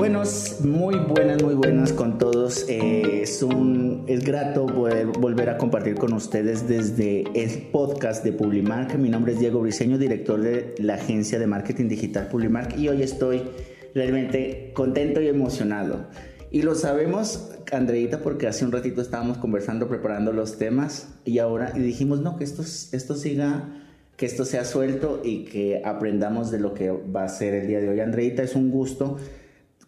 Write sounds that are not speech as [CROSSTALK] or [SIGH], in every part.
Buenos, muy buenas, muy buenas con todos. Eh, es, un, es grato poder volver a compartir con ustedes desde el podcast de Publimark. Mi nombre es Diego Briseño, director de la agencia de marketing digital Publimark y hoy estoy realmente contento y emocionado. Y lo sabemos, Andreita, porque hace un ratito estábamos conversando, preparando los temas y ahora y dijimos, no, que esto, esto siga que esto sea suelto y que aprendamos de lo que va a ser el día de hoy. Andreita, es un gusto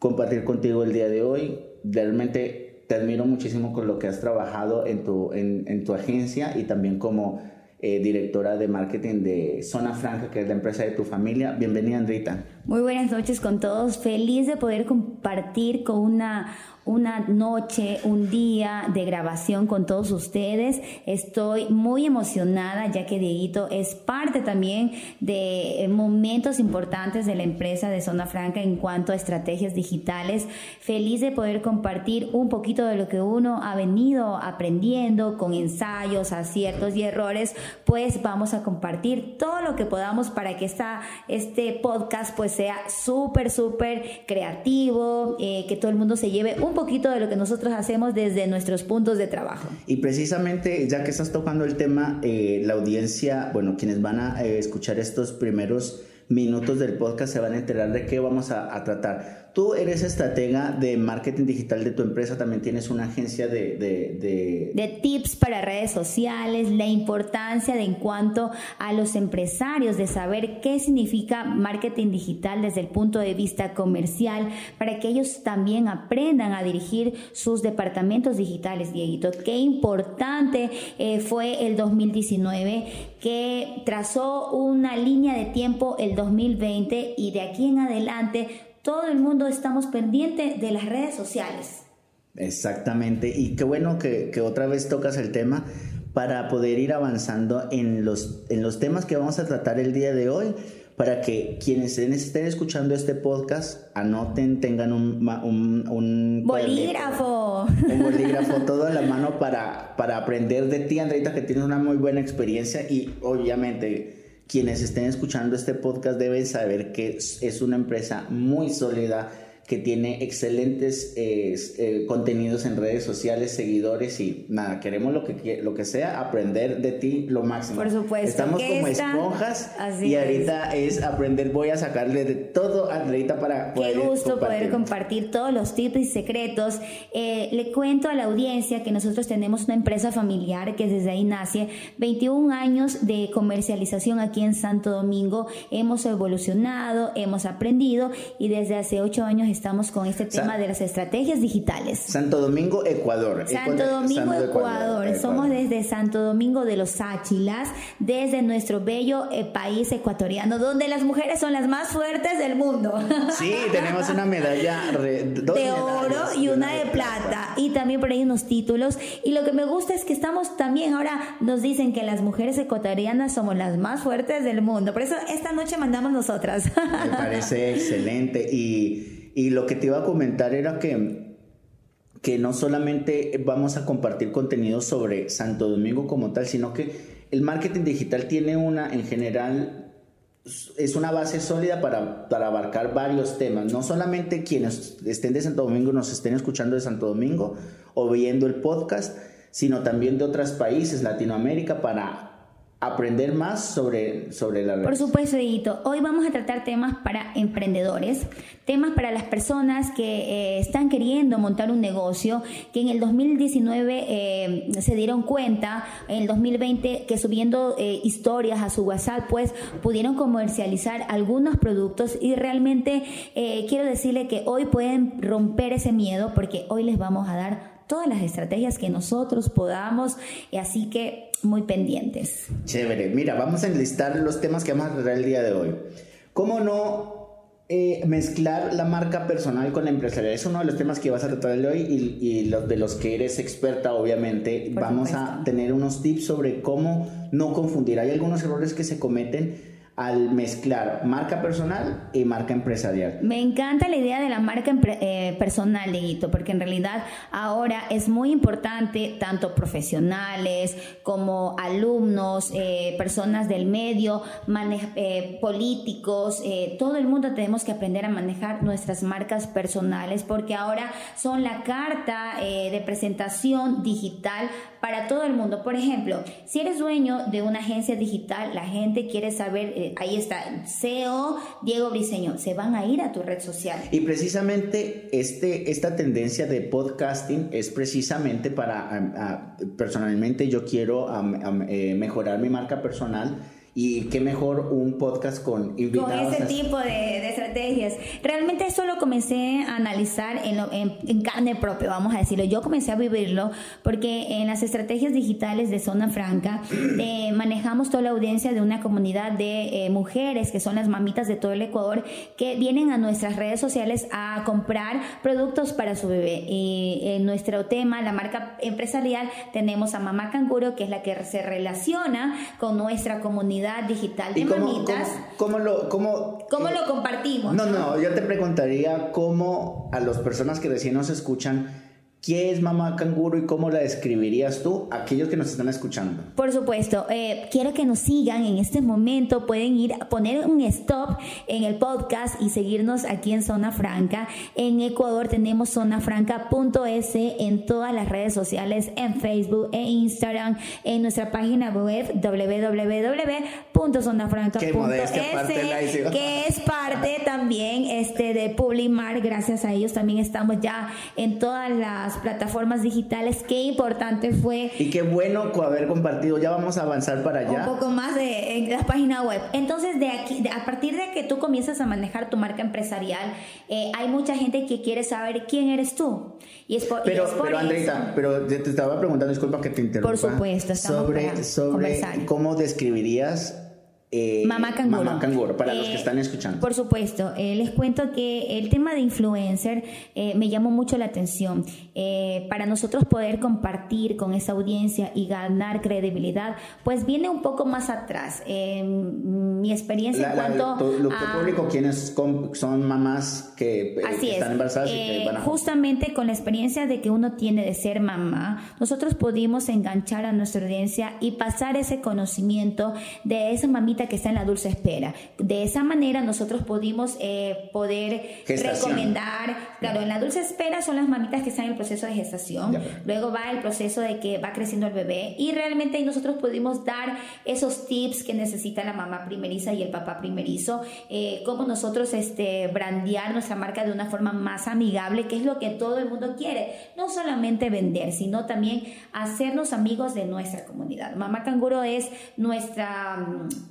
compartir contigo el día de hoy. Realmente te admiro muchísimo con lo que has trabajado en tu, en, tu agencia y también como eh, directora de marketing de Zona Franca, que es la empresa de tu familia. Bienvenida, Andreita. Muy buenas noches con todos. Feliz de poder compartir con una, una noche, un día de grabación con todos ustedes. Estoy muy emocionada ya que Dieguito es parte también de momentos importantes de la empresa de Zona Franca en cuanto a estrategias digitales. Feliz de poder compartir un poquito de lo que uno ha venido aprendiendo con ensayos, aciertos y errores. Pues vamos a compartir todo lo que podamos para que esta, este podcast pues sea súper, súper creativo, eh, que todo el mundo se lleve un poquito de lo que nosotros hacemos desde nuestros puntos de trabajo. Y precisamente, ya que estás tocando el tema, eh, la audiencia, bueno, quienes van a eh, escuchar estos primeros minutos del podcast se van a enterar de qué vamos a, tratar. Tú eres estratega de marketing digital de tu empresa, también tienes una agencia de, de, de... tips para redes sociales, la importancia de en cuanto a los empresarios de saber qué significa marketing digital desde el punto de vista comercial, para que ellos también aprendan a dirigir sus departamentos digitales, Dieguito. Qué importante eh, fue el 2019 que trazó una línea de tiempo el 2020 y de aquí en adelante todo el mundo estamos pendientes de las redes sociales. Exactamente, y qué bueno que, que, otra vez tocas el tema para poder ir avanzando en los, en los temas que vamos a tratar el día de hoy, para que quienes estén escuchando este podcast anoten, tengan un, un, un bolígrafo. Un bolígrafo todo en la mano para, para aprender de ti, Andreita, que tienes una muy buena experiencia y obviamente quienes estén escuchando este podcast deben saber que es una empresa muy sólida, que tiene excelentes eh, eh, contenidos en redes sociales, seguidores y nada, queremos lo que, lo que sea, aprender de ti lo máximo. Por supuesto. Estamos como esponjas y ahorita es. aprender, voy a sacarle de todo a Andreita para poder Qué gusto poder compartir todos los tips y secretos. Eh, le cuento a la audiencia que nosotros tenemos una empresa familiar que desde ahí nace, 21 años de comercialización aquí en Santo Domingo, hemos evolucionado, hemos aprendido y desde hace 8 años estamos con este tema de las estrategias digitales. Santo Domingo, Ecuador. Santo Domingo, Ecuador. Somos desde Santo Domingo de los Áchilas, desde nuestro bello eh, país ecuatoriano, donde las mujeres son las más fuertes del mundo. [LAUGHS] Sí, tenemos una medalla de oro y una de plata. Y también por ahí unos títulos. Y lo que me gusta es que estamos también, ahora nos dicen que las mujeres ecuatorianas somos las más fuertes del mundo. Por eso esta noche mandamos nosotras. Me parece [LAUGHS] excelente. Y y lo que te iba a comentar era que, que no solamente vamos a compartir contenido sobre Santo Domingo como tal, sino que el marketing digital tiene una, en general, es una base sólida para, para, abarcar varios temas. No solamente quienes estén de Santo Domingo nos estén escuchando de Santo Domingo o viendo el podcast, sino también de otros países, Latinoamérica, para aprender más sobre, sobre la red. Por supuesto, Edito. Hoy vamos a tratar temas para emprendedores, temas para las personas que eh, están queriendo montar un negocio, que en el 2019 eh, se dieron cuenta, en el 2020 que subiendo eh, historias a su WhatsApp, pues pudieron comercializar algunos productos y realmente quiero decirle que hoy pueden romper ese miedo porque hoy les vamos a dar todas las estrategias que nosotros podamos, así que muy pendientes. Chévere, mira, vamos a enlistar los temas que vamos a tratar el día de hoy. ¿Cómo no eh, mezclar la marca personal con la empresarial? Es uno de los temas que vas a tratar el de hoy y, los de los que eres experta, obviamente. vamos a tener unos tips sobre cómo no confundir. Hay algunos errores que se cometen al mezclar marca personal y marca empresarial. Me encanta la idea de la marca eh, personal, Leguito, porque en realidad ahora es muy importante, tanto profesionales como alumnos, eh, personas del medio, eh, políticos, todo el mundo tenemos que aprender a manejar nuestras marcas personales, porque ahora son la carta de presentación digital para todo el mundo. Por ejemplo, si eres dueño de una agencia digital, la gente quiere saber eh, ahí está, CEO Diego Briseño, se van a ir a tu red social. Y precisamente este, esta tendencia de podcasting es precisamente para, personalmente yo quiero eh, mejorar mi marca personal y qué mejor un podcast con invitados. Con ese tipo de, estrategias. Realmente eso lo comencé a analizar en, en, carne propia, vamos a decirlo. Yo comencé a vivirlo porque en las estrategias digitales de Zona Franca [CLEARS THROAT] eh, manejamos toda la audiencia de una comunidad de eh, mujeres que son las mamitas de todo el Ecuador que vienen a nuestras redes sociales a comprar productos para su bebé. Y en nuestro tema, la marca empresarial, tenemos a Mamá Canguro, que es la que se relaciona con nuestra comunidad digital de mamitas. Cómo, lo, cómo, ¿Cómo lo compartimos? No, no, yo te preguntaría cómo a las personas que recién nos escuchan ¿Qué es mamá canguro y cómo la describirías tú a aquellos que nos están escuchando? Por supuesto, eh, quiero que nos sigan en este momento. Pueden ir a poner un stop en el podcast y seguirnos aquí en Zona Franca. En Ecuador tenemos zonafranca.es en todas las redes sociales, en Facebook, e Instagram, en nuestra página web www.zonafranca.es, que es parte también este, de Publimar. Gracias a ellos también estamos ya en todas las plataformas digitales. Qué importante fue. Y qué bueno haber compartido. Ya vamos a avanzar para allá. Un poco más de en la página web. Entonces, de aquí, a partir de que tú comienzas a manejar tu marca empresarial, eh, hay mucha gente que quiere saber quién eres tú. Y es por, pero, pero Andreita, pero te estaba preguntando, disculpa que te interrumpa. Por supuesto, sobre, sobre cómo describirías eh, Mamá Canguro. para los que eh, están escuchando. Por supuesto, eh, les cuento que el tema de influencer me llamó mucho la atención. para nosotros poder compartir con esa audiencia y ganar credibilidad, pues viene un poco más atrás. mi experiencia en cuanto lo, público, quienes son mamás que están embarazadas y que van a... Justamente con la experiencia de que uno tiene de ser mamá, nosotros pudimos enganchar a nuestra audiencia y pasar ese conocimiento de esa mamita que está en la dulce espera. De esa manera nosotros pudimos eh, poder recomendar, claro, en la dulce espera son las mamitas que están en el proceso de gestación, luego va el proceso de que va creciendo el bebé y realmente nosotros pudimos dar esos tips que necesita la mamá primeriza y el papá primerizo, eh, cómo nosotros este, brandear nuestra marca de una forma más amigable, que es lo que todo el mundo quiere, no solamente vender, sino también hacernos amigos de nuestra comunidad. Mamá Canguro es nuestra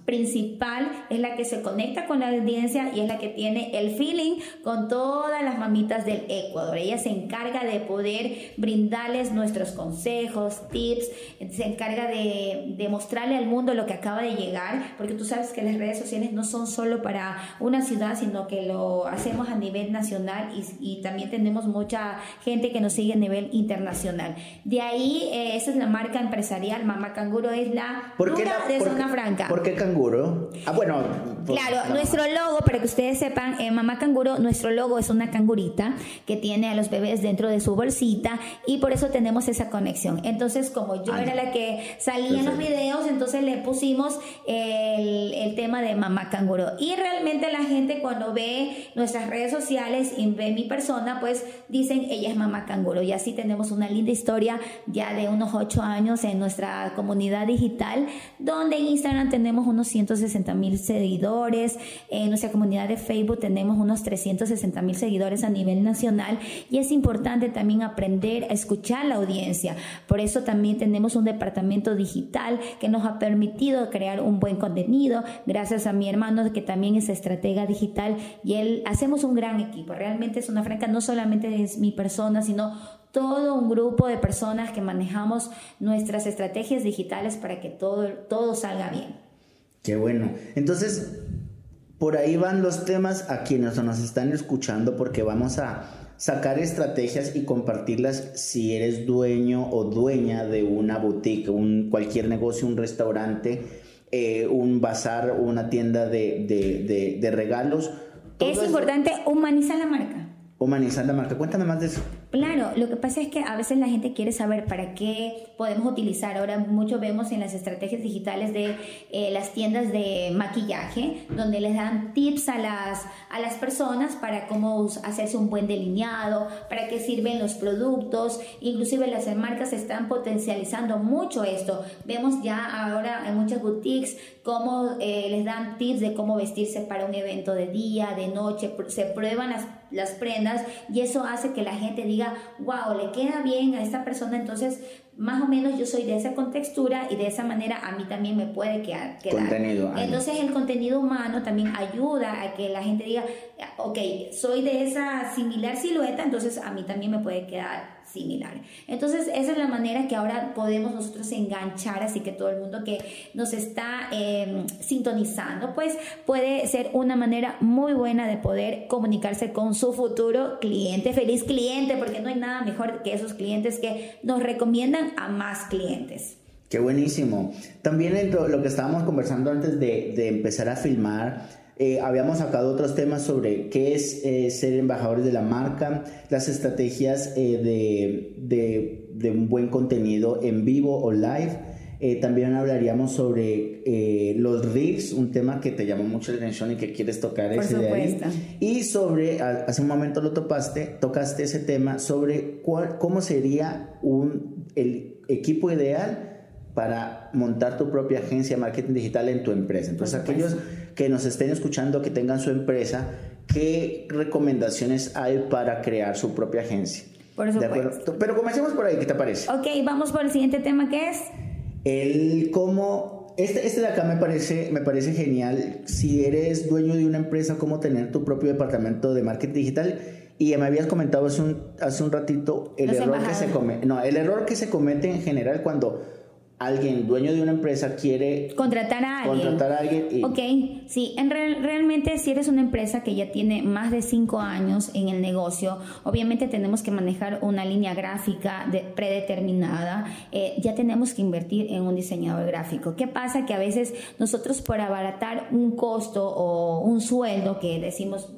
principal mm, principal es la que se conecta con la audiencia y es la que tiene el feeling con todas las mamitas del Ecuador. Ella se encarga de poder brindarles nuestros consejos, tips, se encarga de, de mostrarle al mundo lo que acaba de llegar, porque tú sabes que las redes sociales no son solo para una ciudad, sino que lo hacemos a nivel nacional y, y también tenemos mucha gente que nos sigue a nivel internacional. De ahí, eh, esa es la marca empresarial, Mamá Canguro es la, ¿Por de Zona Franca. ¿Por qué canguro? Ah, bueno. Pues, claro, nuestro logo, para que ustedes sepan, eh, Mamá Canguro, nuestro logo es una cangurita que tiene a los bebés dentro de su bolsita y por eso tenemos esa conexión. Entonces, como yo era la que salía en los videos, entonces le pusimos el, el tema de Mamá Canguro. Y realmente la gente cuando ve nuestras redes sociales y ve mi persona, pues dicen, ella es Mamá Canguro. Y así tenemos una linda historia ya de unos ocho años en nuestra comunidad digital, donde en Instagram tenemos unos 160 mil seguidores. En nuestra comunidad de Facebook tenemos unos 360 mil seguidores a nivel nacional y es importante también aprender a escuchar la audiencia. Por eso también tenemos un departamento digital que nos ha permitido crear un buen contenido. Gracias a mi hermano que también es estratega digital y él hacemos un gran equipo. Realmente es una franca, no solamente es mi persona, sino todo un grupo de personas que manejamos nuestras estrategias digitales para que todo, todo salga bien. Qué bueno. Entonces, por ahí van los temas a quienes nos están escuchando porque vamos a sacar estrategias y compartirlas si eres dueño o dueña de una boutique, un, cualquier negocio, un restaurante. eh, un bazar, una tienda de, de, de, regalos. es importante humanizar la marca. Humanizar la marca. Cuéntame más de eso. Claro, lo que pasa es que a veces la gente quiere saber para qué podemos utilizar. Ahora mucho vemos en las estrategias digitales de eh, las tiendas de maquillaje, donde les dan tips a las, a las personas para cómo hacerse un buen delineado, para qué sirven los productos. Inclusive las marcas están potencializando mucho esto. Vemos ya ahora en muchas boutiques cómo eh, les dan tips de cómo vestirse para un evento de día, de noche. Se prueban las, las prendas y eso hace que la gente diga, wow, le queda bien a esta persona, entonces más o menos yo soy de esa contextura y de esa manera a mí también me puede quedar. Contenido. Entonces el contenido humano también ayuda a que la gente diga, ok, soy de esa similar silueta, entonces a mí también me puede quedar similar. Entonces, esa es la manera que ahora podemos nosotros enganchar, así que todo el mundo que nos está em, sintonizando, pues puede ser una manera muy buena de poder comunicarse con su futuro cliente, feliz cliente, porque no hay nada mejor que esos clientes que nos recomiendan a más clientes. Qué buenísimo. También lo que estábamos conversando antes de empezar a filmar, eh, habíamos sacado otros temas sobre qué es eh, ser embajadores de la marca, las estrategias eh, de, de, un buen contenido en vivo o live. también hablaríamos sobre los reels, un tema que te llamó mucho la atención y que quieres tocar ese de ahí. Y sobre, hace un momento lo topaste, tocaste ese tema sobre cuál, cómo sería un, el equipo ideal para montar tu propia agencia de marketing digital en tu empresa. Entonces, aquellos que nos estén escuchando, que tengan su empresa, ¿qué recomendaciones hay para crear su propia agencia? Por supuesto. Pero comencemos por ahí, ¿qué te parece? Ok, vamos por el siguiente tema que es... El cómo... Este, este de acá me parece, me parece genial. Si eres dueño de una empresa, cómo tener tu propio departamento de marketing digital. Y me habías comentado hace un, hace un ratito el error que se comete. No, el error que se comete en general cuando alguien, dueño de una empresa, quiere contratar a alguien. Contratar a alguien y... Ok, sí, en realmente si eres una empresa que ya tiene más de cinco años en el negocio, obviamente tenemos que manejar una línea gráfica de, predeterminada, eh, ya tenemos que invertir en un diseñador gráfico. ¿Qué pasa? Que a veces nosotros por abaratar un costo o un sueldo que decimos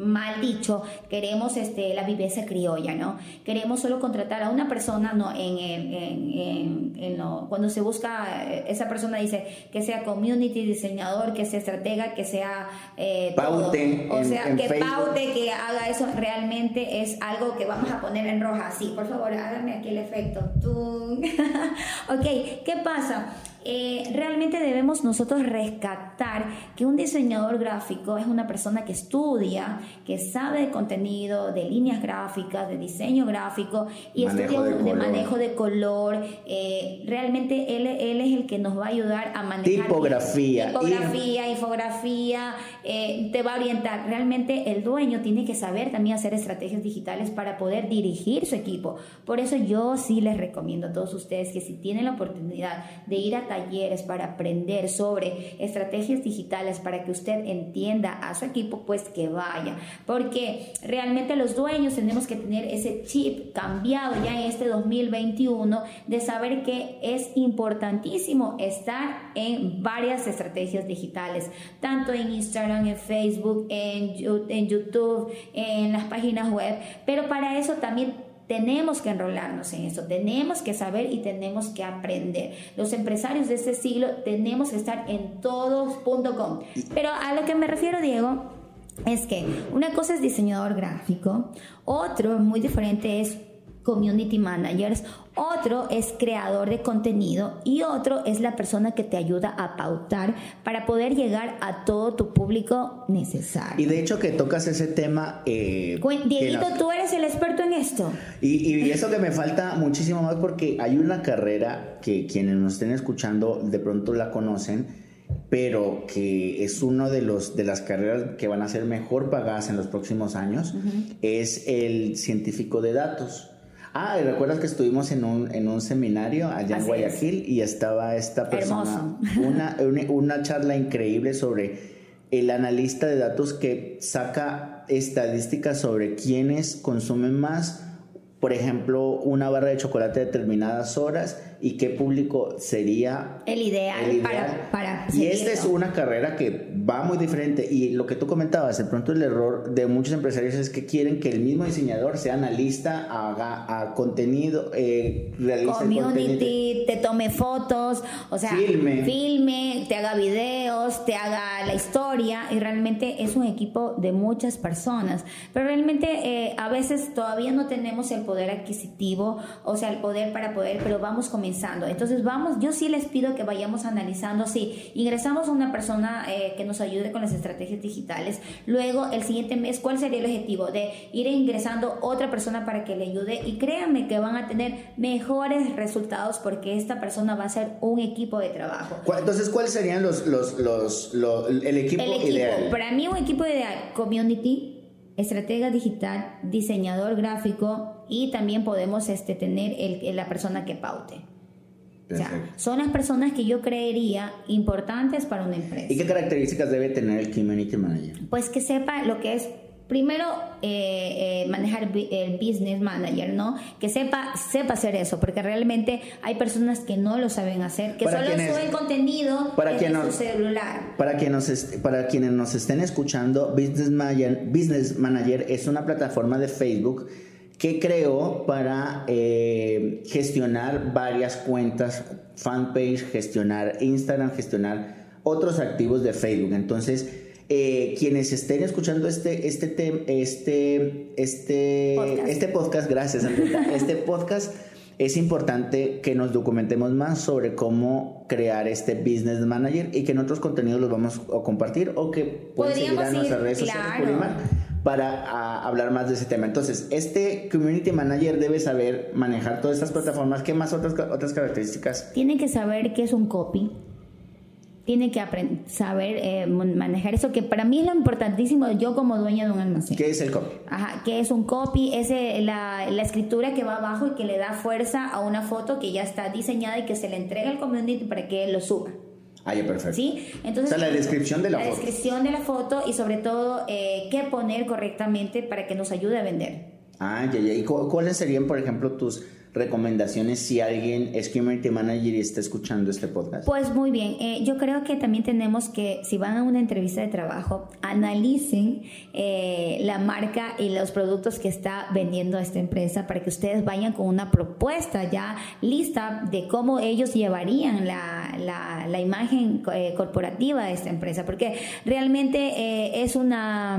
mal dicho, queremos este, la viveza criolla, ¿no? Queremos solo contratar a una persona, ¿no? En, en, en, cuando se busca, eh, esa persona dice que sea community diseñador, que sea estratega, que sea... Eh, paute. O sea, que paute, que haga eso, realmente es algo que vamos a poner en roja. Sí, por favor, hágame aquí el efecto. [LAUGHS] ok, ¿qué pasa? Eh, realmente debemos nosotros rescatar que un diseñador gráfico es una persona que estudia, que sabe de contenido, de líneas gráficas, de diseño gráfico y estudia de, manejo de color. Eh, realmente él, él, es el que nos va a ayudar a manejar tipografía, tipografía infografía, eh, te va a orientar. Realmente el dueño tiene que saber también hacer estrategias digitales para poder dirigir su equipo. Por eso yo sí les recomiendo a todos ustedes que si tienen la oportunidad de ir a talleres para aprender sobre estrategias digitales para que usted entienda a su equipo, pues que vaya. Porque realmente los dueños tenemos que tener ese chip cambiado ya en este 2021 de saber que es importantísimo estar en varias estrategias digitales, tanto en Instagram, en Facebook, en, en YouTube, en las páginas web, pero para eso también tenemos que enrolarnos en eso, tenemos que saber y tenemos que aprender. Los empresarios de este siglo tenemos que estar en todos.com. Pero a lo que me refiero, Diego, es que una cosa es diseñador gráfico, otro muy diferente es community managers, otro es creador de contenido y otro es la persona que te ayuda a pautar para poder llegar a todo tu público necesario. Y de hecho que tocas ese tema... Eh, Dieguito, tú eres el experto en esto. Y, y eso que me falta muchísimo más porque hay una carrera que quienes nos estén escuchando de pronto la conocen pero que es uno de los de las carreras que van a ser mejor pagadas en los próximos años, es el científico de datos. Ah, y recuerdas que estuvimos en un, en un seminario allá en Guayaquil y estaba esta persona, [LAUGHS] una, una, charla increíble sobre el analista de datos que saca estadísticas sobre quiénes consumen más, por ejemplo, una barra de chocolate a determinadas horas y qué público sería el ideal, para, para Y esta es una carrera que va muy diferente y lo que tú comentabas, de pronto el error de muchos empresarios es que quieren que el mismo diseñador sea analista, haga a contenido, eh, realice Community, te tome fotos, o sea, filme. filme, te haga videos, te haga la historia y realmente es un equipo de muchas personas, pero realmente eh, a veces todavía no tenemos el poder adquisitivo, o sea, el poder para poder, pero vamos comenzando. Entonces vamos, yo sí les pido que vayamos analizando, si ingresamos a una persona eh, que nos ayude con las estrategias digitales, luego el siguiente mes, ¿cuál sería el objetivo? De ir ingresando otra persona para que le ayude y créanme que van a tener mejores resultados porque esta persona va a ser un equipo de trabajo. Entonces, ¿cuáles serían los, los, los, el equipo, el equipo ideal? Para mí un equipo ideal, community, estratega digital, diseñador gráfico y también podemos este, tener el, la persona que paute. O sea, son las personas que yo creería importantes para una empresa. ¿Y qué características debe tener el Community Manager? Pues que sepa lo que es primero eh, eh, manejar el business manager, ¿no? Que sepa, sepa hacer eso, porque realmente hay personas que no lo saben hacer, que solo suben contenido para en su celular. Para, para quienes nos estén escuchando, Business Manager, business manager es una plataforma de Facebook que creó para eh, gestionar varias cuentas, fanpage, gestionar Instagram, gestionar otros activos de Facebook. Entonces, eh, quienes estén escuchando este, este, este, este, podcast. este podcast, gracias [LAUGHS] este podcast, es importante que nos documentemos más sobre cómo crear este business manager y que en otros contenidos los vamos a compartir o que pueden seguir a nuestras redes sociales para hablar más de ese tema. Entonces, este community manager debe saber manejar todas estas plataformas. ¿Qué más otras, otras características? Tiene que saber qué es un copy tiene que saber eh, manejar eso, que para mí es lo importantísimo, yo como dueña de un almacén. ¿Qué es el copy? Ajá, ¿qué es un copy? Es la, la, escritura que va abajo y que le da fuerza a una foto que ya está diseñada y que se le entrega al community para que él lo suba. Ah, ya, perfecto. ¿Sí? Entonces, o sea, la descripción de la, foto. La descripción de la foto y sobre todo eh, qué poner correctamente para que nos ayude a vender. Ah, ya, ya. ¿Y cuáles serían, por ejemplo, tus recomendaciones si alguien es community manager y está escuchando este podcast? Pues muy bien, eh, yo creo que también tenemos que, si van a una entrevista de trabajo, analicen eh, la marca y los productos que está vendiendo esta empresa para que ustedes vayan con una propuesta ya lista de cómo ellos llevarían la, la, la imagen eh, corporativa de esta empresa, porque realmente es una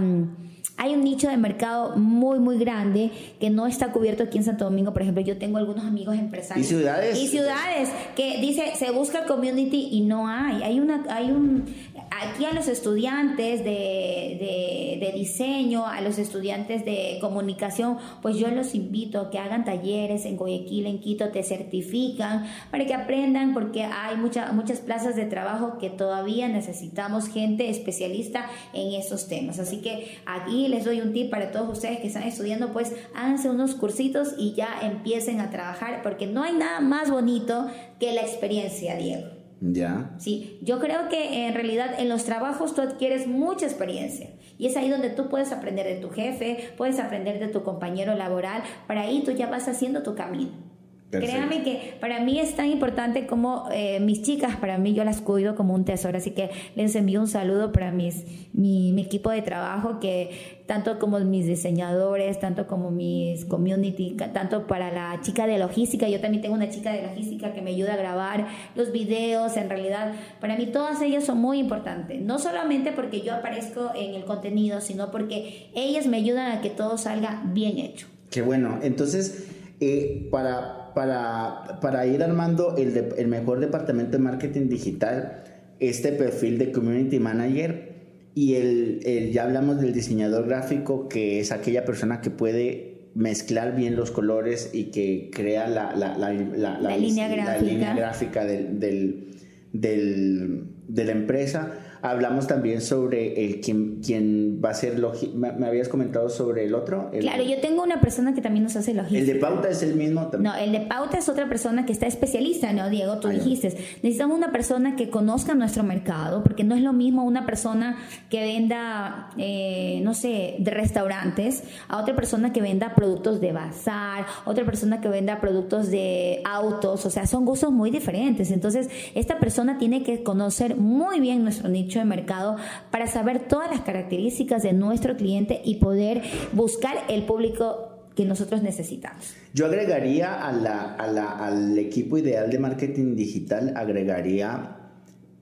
hay un nicho de mercado muy, muy grande que no está cubierto aquí en Santo Domingo. Por ejemplo, yo tengo algunos amigos empresarios. ¿Y ciudades? Y ciudades que dice, se busca community y no hay. Hay, una, hay un, aquí a los estudiantes de, de, diseño, a los estudiantes de comunicación, pues yo los invito a que hagan talleres en Guayaquil, en Quito, te certifican para que aprendan porque hay muchas muchas plazas de trabajo que todavía necesitamos gente especialista en esos temas. Así que aquí les doy un tip para todos ustedes que están estudiando, pues háganse unos cursitos y ya empiecen a trabajar porque no hay nada más bonito que la experiencia, Diego. Ya. Sí, yo creo que en realidad en los trabajos tú adquieres mucha experiencia y es ahí donde tú puedes aprender de tu jefe, puedes aprender de tu compañero laboral, para ahí tú ya vas haciendo tu camino. Créame que para mí es tan importante como eh, mis chicas, para mí yo las cuido como un tesoro, así que les envío un saludo para mis, mi, mi equipo de trabajo, que tanto como mis diseñadores, tanto como mis community, tanto para la chica de logística, yo también tengo una chica de logística que me ayuda a grabar los videos, en realidad para mí todas ellas son muy importantes, no solamente porque yo aparezco en el contenido, sino porque ellas me ayudan a que todo salga bien hecho. Qué bueno, entonces eh, para para, para ir armando el, el mejor departamento de marketing digital, este perfil de community manager y el, ya hablamos del diseñador gráfico, que es aquella persona que puede mezclar bien los colores y que crea la, la, la, la línea gráfica, línea gráfica del, del, del, de la empresa. Hablamos también sobre el quien, quien va a ser me, me, habías comentado sobre el otro. claro, yo tengo una persona que también nos hace logística. ¿El de pauta es el mismo también? No, el de pauta es otra persona que está especialista, ¿no, Diego? Tú dijiste. Necesitamos una persona que conozca nuestro mercado, porque no es lo mismo una persona que venda, eh, no sé, de restaurantes, a otra persona que venda productos de bazar, otra persona que venda productos de autos, o sea, son gustos muy diferentes. Entonces, esta persona tiene que conocer muy bien nuestro nicho de mercado para saber todas las características de nuestro cliente y poder buscar el público que nosotros necesitamos. Yo agregaría al equipo ideal de marketing digital, agregaría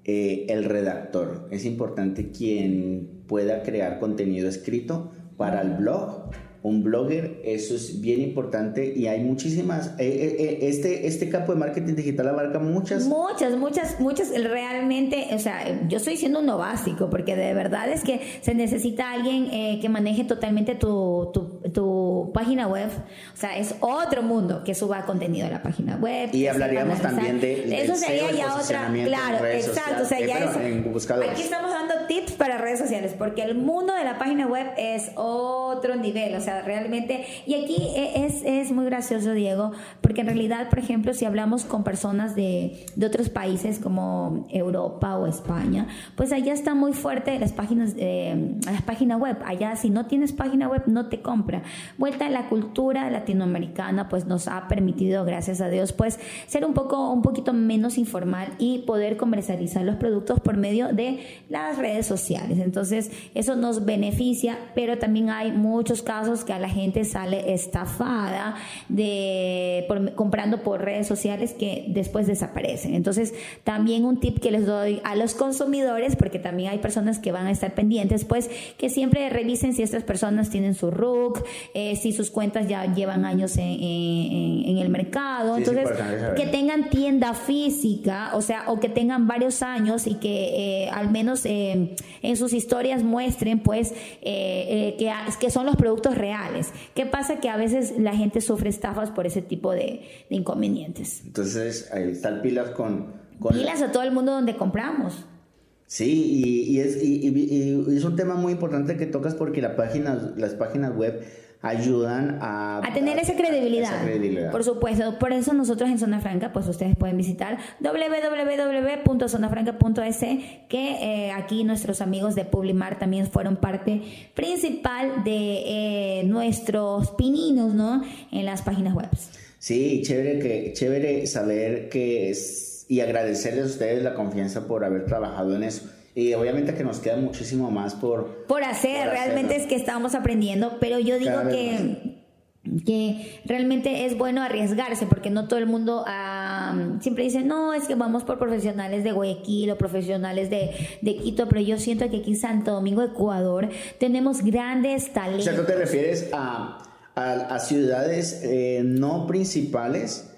eh, el redactor. Es importante quien pueda crear contenido escrito para el blog un blogger, eso es bien importante y hay muchísimas, eh, eh, eh, este, este campo de marketing digital abarca muchas. Muchas, muchas, muchas, realmente, o sea, yo estoy diciendo uno básico, porque de verdad es que se necesita alguien que maneje totalmente tu, tu, página web, o sea, es otro mundo que suba contenido a la página web. Y hablaríamos también de... Eso sería ya otra, claro, exacto, o sea, ya es, Aquí estamos dando tips para redes sociales, porque el mundo de la página web es otro nivel, o sea, realmente, y aquí e, es, es muy gracioso, Diego, porque en realidad, por ejemplo, si hablamos con personas de, de otros países como Europa o España, pues allá está muy fuerte las páginas, eh, las páginas web. Allá, si no tienes página web, no te compra. Vuelta a la cultura latinoamericana, pues nos ha permitido, gracias a Dios, pues ser un poco, un poquito menos informal y poder comercializar los productos por medio de las redes sociales. Entonces, eso nos beneficia, pero también hay muchos casos que a la gente sale estafada de comprando por redes sociales que después desaparecen. Entonces, también un tip que les doy a los consumidores, porque también hay personas que van a estar pendientes, pues que siempre revisen si estas personas tienen su RUC, eh, si sus cuentas ya llevan años en, el mercado. Entonces, que tengan tienda física, o sea, o que tengan varios años y que eh, al menos eh, en sus historias muestren, pues, que, que son los productos reales ¿Qué pasa? Que a veces la gente sufre estafas por ese tipo de, inconvenientes. Entonces, ahí están pilas con, Pilas a todo el mundo donde compramos. Sí, y, es, es un tema muy importante que tocas porque la página, las páginas web ayudan a, a tener esa, credibilidad. Por supuesto, por eso nosotros en Zona Franca, pues ustedes pueden visitar www.zonafranca.es, que eh, aquí nuestros amigos de Publimar también fueron parte principal de eh, nuestros pininos, ¿no? En las páginas web. Sí, chévere que chévere saber que es y agradecerles a ustedes la confianza por haber trabajado en eso y obviamente que nos queda muchísimo más por... Por hacer, realmente es que estamos aprendiendo, pero yo digo que... que realmente es bueno arriesgarse porque no todo el mundo siempre dice no es que vamos por profesionales de Guayaquil o profesionales de, de, Quito pero yo siento que aquí en Santo Domingo Ecuador tenemos grandes talentos o sea, ¿tú te refieres a, a, ciudades eh, no principales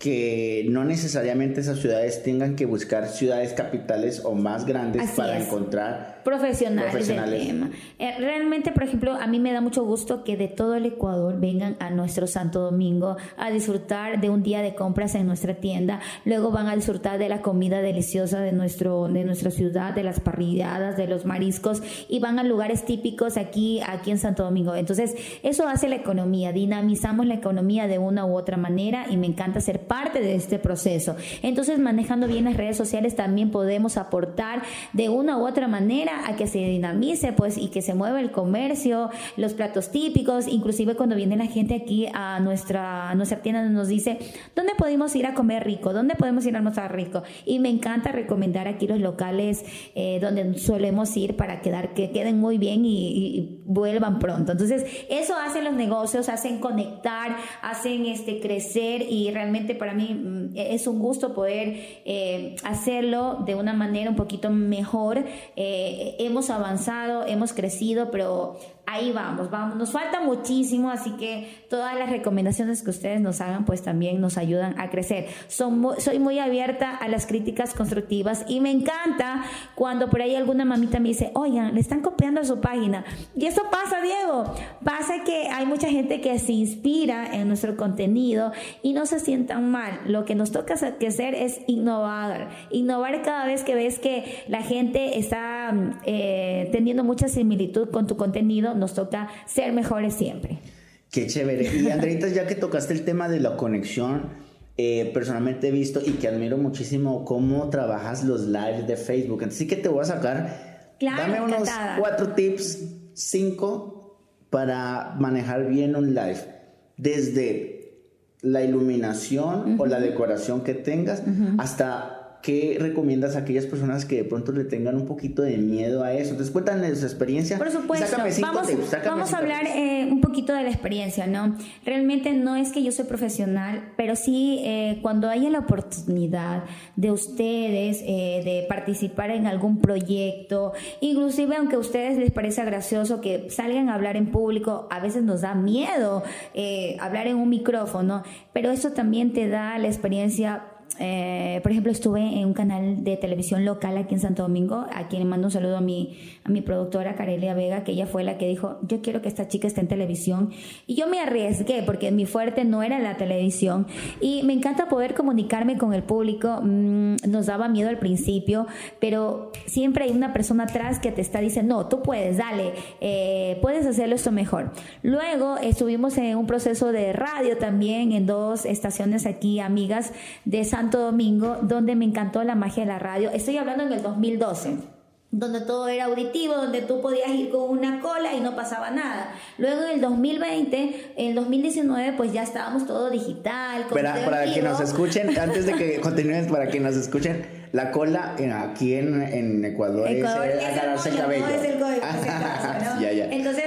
que no necesariamente esas ciudades tengan que buscar ciudades capitales o más grandes para encontrar profesionales, del tema. Eh, realmente, por ejemplo, a mí me da mucho gusto que de todo el Ecuador vengan a nuestro Santo Domingo a disfrutar de un día de compras en nuestra tienda, luego van a disfrutar de la comida deliciosa de, nuestro, de nuestra ciudad, de las parrilladas, de los mariscos y van a lugares típicos aquí, aquí en Santo Domingo. Entonces, eso hace la economía, dinamizamos la economía de una u otra manera y me encanta ser parte de este proceso. Entonces, manejando bien las redes sociales también podemos aportar de una u otra manera a que se dinamice pues y que se mueva el comercio, los platos típicos, inclusive cuando viene la gente aquí a nuestra, nuestra tienda nos dice, ¿dónde podemos ir a comer rico? ¿Dónde podemos ir a almorzar rico? Y me encanta recomendar aquí los locales eh, donde solemos ir para quedar, que queden muy bien y, vuelvan pronto. Entonces, eso hacen los negocios, hacen conectar, hacen este, crecer y realmente para mí mm, es un gusto poder eh, hacerlo de una manera un poquito mejor. Eh, hemos avanzado, hemos crecido, pero ahí vamos, vamos. Nos falta muchísimo, así que todas las recomendaciones que ustedes nos hagan, pues también nos ayudan a crecer. soy muy abierta a las críticas constructivas y me encanta cuando por ahí alguna mamita me dice, oigan, le están copiando a su página. Y eso pasa, Diego. Pasa que hay mucha gente que se inspira en nuestro contenido y no se sientan mal. Lo que nos toca hacer es innovar. Innovar cada vez que ves que la gente está eh, teniendo mucha similitud con tu contenido nos toca ser mejores siempre. Qué chévere. Y Andreita, ya que tocaste el tema de la conexión, eh, personalmente he visto y que admiro muchísimo cómo trabajas los lives de Facebook. Así que te voy a sacar. dame unos cuatro tips, cinco, para manejar bien un live. Desde la iluminación o la decoración que tengas hasta ¿qué recomiendas a aquellas personas que de pronto le tengan un poquito de miedo a eso? Entonces cuentan de su experiencia. Por supuesto, vamos, vamos a hablar eh, un poquito de la experiencia, ¿no? Realmente no es que yo soy profesional, pero sí eh, cuando haya la oportunidad de ustedes eh, de participar en algún proyecto, inclusive aunque a ustedes les parezca gracioso que salgan a hablar en público, a veces nos da miedo hablar en un micrófono, pero eso también te da la experiencia eh, por ejemplo, estuve en un canal de televisión local aquí en Santo Domingo, a quien mando un saludo a mi, a mi productora Carelia Vega, que ella fue la que dijo, yo quiero que esta chica esté en televisión. Y yo me arriesgué, porque mi fuerte no era la televisión. Y me encanta poder comunicarme con el público. Mm, nos daba miedo al principio, pero siempre hay una persona atrás que te está diciendo, no, tú puedes, dale, eh, puedes hacerlo esto mejor. Luego estuvimos en un proceso de radio también, en dos estaciones aquí, amigas de Santo Domingo, donde me encantó la magia de la radio. Estoy hablando en el 2012 donde todo era auditivo, donde tú podías ir con una cola y no pasaba nada. Luego en el 2020, en el 2019, pues ya estábamos todo digital. Para, [LAUGHS] para que nos escuchen, antes de que continúes, para que nos escuchen, la cola aquí en, en Ecuador, es, agarrarse el cabello. Entonces,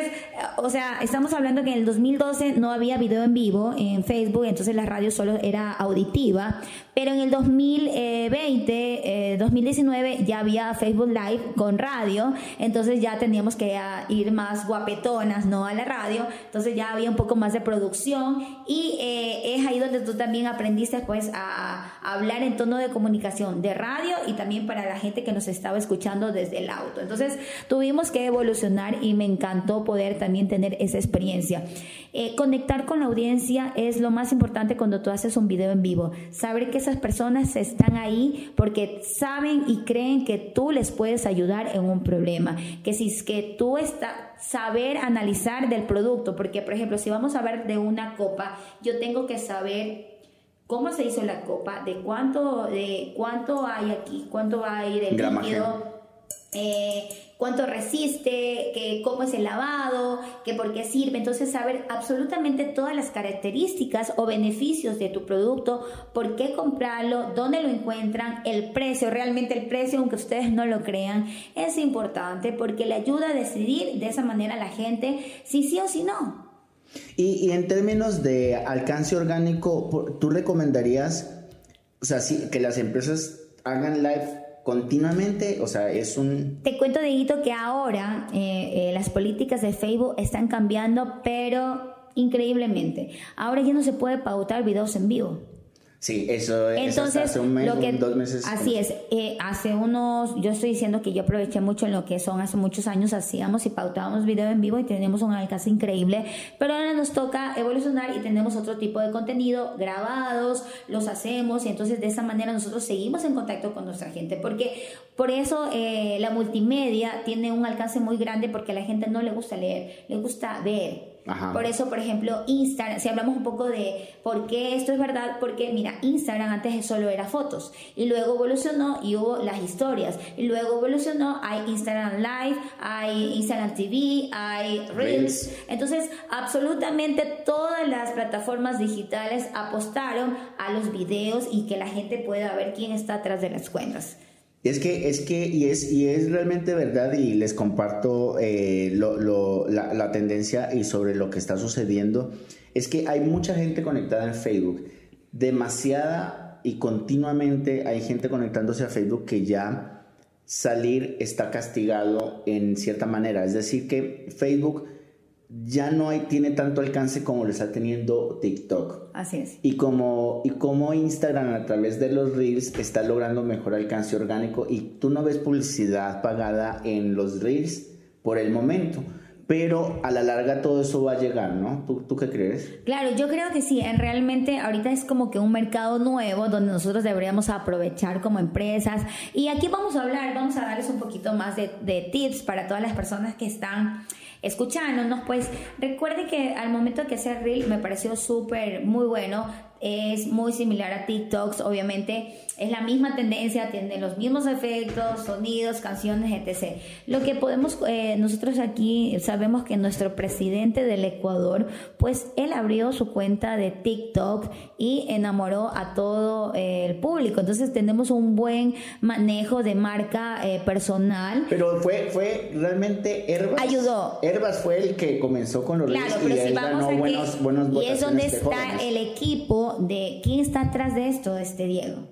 o sea, estamos hablando que en el 2012 no había video en vivo en Facebook, entonces la radio solo era auditiva, pero en el 2020, 2019 eh, ya había Facebook Live con radio, entonces ya teníamos que ir más guapetonas, ¿no? A la radio, entonces ya había un poco más de producción y eh, es ahí donde tú también aprendiste pues a, a hablar en tono de comunicación de radio y también para la gente que nos estaba escuchando desde el auto. Entonces tuvimos que evolucionar y me encantó poder también tener esa experiencia. Eh, conectar con la audiencia es lo más importante cuando tú haces un video en vivo. Saber que esas personas están ahí porque saben y creen que tú les puedes ayudar en un problema. Que si es que tú estás saber analizar del producto, porque por ejemplo, si vamos a ver de una copa, yo tengo que saber cómo se hizo la copa, de cuánto, de cuánto hay aquí, cuánto hay de líquido, eh, cuánto resiste, que, cómo es el lavado, que por qué sirve. Entonces, saber absolutamente todas las características o beneficios de tu producto, por qué comprarlo, dónde lo encuentran, el precio, realmente el precio, aunque ustedes no lo crean, es importante porque le ayuda a decidir de esa manera a la gente si sí o si no. Y, en términos de alcance orgánico, ¿tú recomendarías, o sea, que las empresas hagan live continuamente, o sea, es un... Te cuento, Dieguito, que ahora eh, eh, las políticas de Facebook están cambiando, pero increíblemente. Ahora ya no se puede pautar videos en vivo. Sí, eso es hace un mes, dos meses. Así es. Eh, hace unos, yo estoy diciendo que yo aproveché mucho en lo que son hace muchos años hacíamos y pautábamos video en vivo y tenemos un alcance increíble, pero ahora nos toca evolucionar y tenemos otro tipo de contenido grabados, los hacemos y entonces de esa manera nosotros seguimos en contacto con nuestra gente, porque por eso eh, la multimedia tiene un alcance muy grande porque a la gente no le gusta leer, le gusta ver. Por eso, por ejemplo, Instagram, si hablamos un poco de por qué esto es verdad, porque mira, Instagram antes solo era fotos y luego evolucionó y hubo las historias y luego evolucionó, hay Instagram Live, hay Instagram TV, hay Reels. Entonces, absolutamente todas las plataformas digitales apostaron a los videos y que la gente pueda ver quién está atrás de las cuentas. Es que, es que, y es, y es realmente verdad, y les comparto eh, la, la, tendencia y sobre lo que está sucediendo, es que hay mucha gente conectada en Facebook, demasiada y continuamente hay gente conectándose a Facebook que ya salir está castigado en cierta manera. Es decir, que Facebook ya no hay, tiene tanto alcance como lo está teniendo TikTok. Así es. Y como, y como Instagram a través de los Reels está logrando mejor alcance orgánico y tú no ves publicidad pagada en los Reels por el momento. Pero a la larga todo eso va a llegar, ¿no? ¿Tú, ¿Tú, qué crees? Claro, yo creo que sí. Realmente ahorita es como que un mercado nuevo donde nosotros deberíamos aprovechar como empresas. Y aquí vamos a hablar, vamos a darles un poquito más de, de tips para todas las personas que están escuchándonos, pues recuerde que al momento que hacer reel me pareció súper, muy bueno es muy similar a TikToks, obviamente es la misma tendencia, tiene los mismos efectos, sonidos, canciones, etc. Lo que podemos, eh, nosotros aquí sabemos que nuestro presidente del Ecuador, pues él abrió su cuenta de TikTok y enamoró a todo eh, el público. Entonces tenemos un buen manejo de marca eh, personal. Pero fue, fue realmente Herbas. Ayudó. Herbas fue el que comenzó con los claro, pero si vamos ganó buenos, buenos Y es donde está el equipo de quién está atrás de esto, este Diego.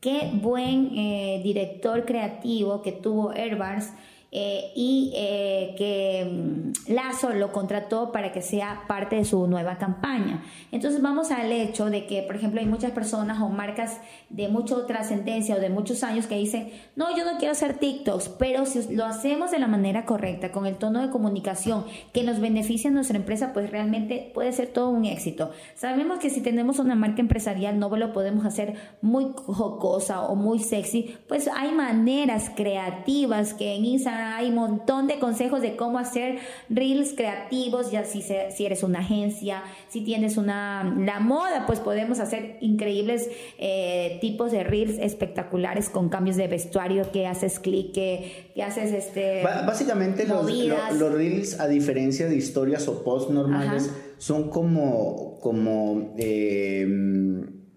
Qué buen eh, director creativo que tuvo Airbars eh, y eh, que mm, Lazo lo contrató para que sea parte de su nueva campaña. Entonces vamos al hecho de que, por ejemplo, hay muchas personas o marcas de mucha trascendencia o de muchos años que dicen, no, yo no quiero hacer TikToks, pero si lo hacemos de la manera correcta, con el tono de comunicación que nos beneficia a nuestra empresa, pues realmente puede ser todo un éxito. Sabemos que si tenemos una marca empresarial no lo podemos hacer muy jocosa o muy sexy, pues hay maneras creativas que en Instagram hay un montón de consejos de cómo hacer reels creativos, ya si, si eres una agencia, si tienes una, la moda, pues podemos hacer increíbles eh, tipos de reels espectaculares con cambios de vestuario, que haces clic, que, haces este... básicamente los, los, reels, a diferencia de historias o posts normales, son como... como eh,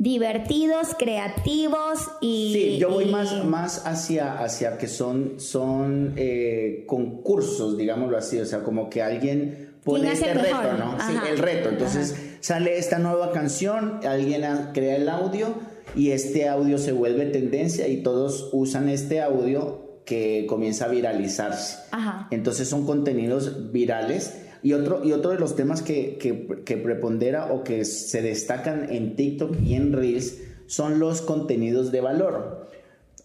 divertidos, creativos y... Sí, yo voy más, más hacia, hacia que son, son eh, concursos, digámoslo así, o sea, como que alguien pone este reto, ¿no? Sí, el reto. Entonces sale esta nueva canción, alguien crea el audio y este audio se vuelve tendencia y todos usan este audio que comienza a viralizarse. Ajá. Entonces son contenidos virales y otro, y otro de los temas que, que, prepondera o que se destacan en TikTok y en Reels son los contenidos de valor.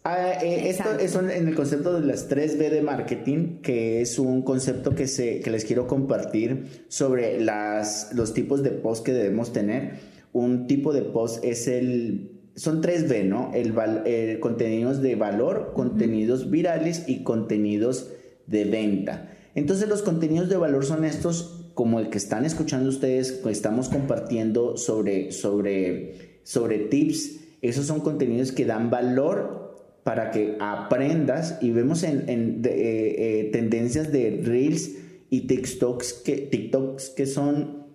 Ah, eh, esto es en el concepto de las 3B de marketing, que es un concepto que, se, que les quiero compartir sobre las, los tipos de post que debemos tener. Un tipo de post es el son 3B, ¿no? El, contenidos de valor, contenidos virales y contenidos de venta. Entonces los contenidos de valor son estos como el que están escuchando ustedes, que estamos compartiendo sobre, sobre, sobre tips. Esos son contenidos que dan valor para que aprendas y vemos en, en eh, eh, tendencias de reels y TikToks que, TikToks que son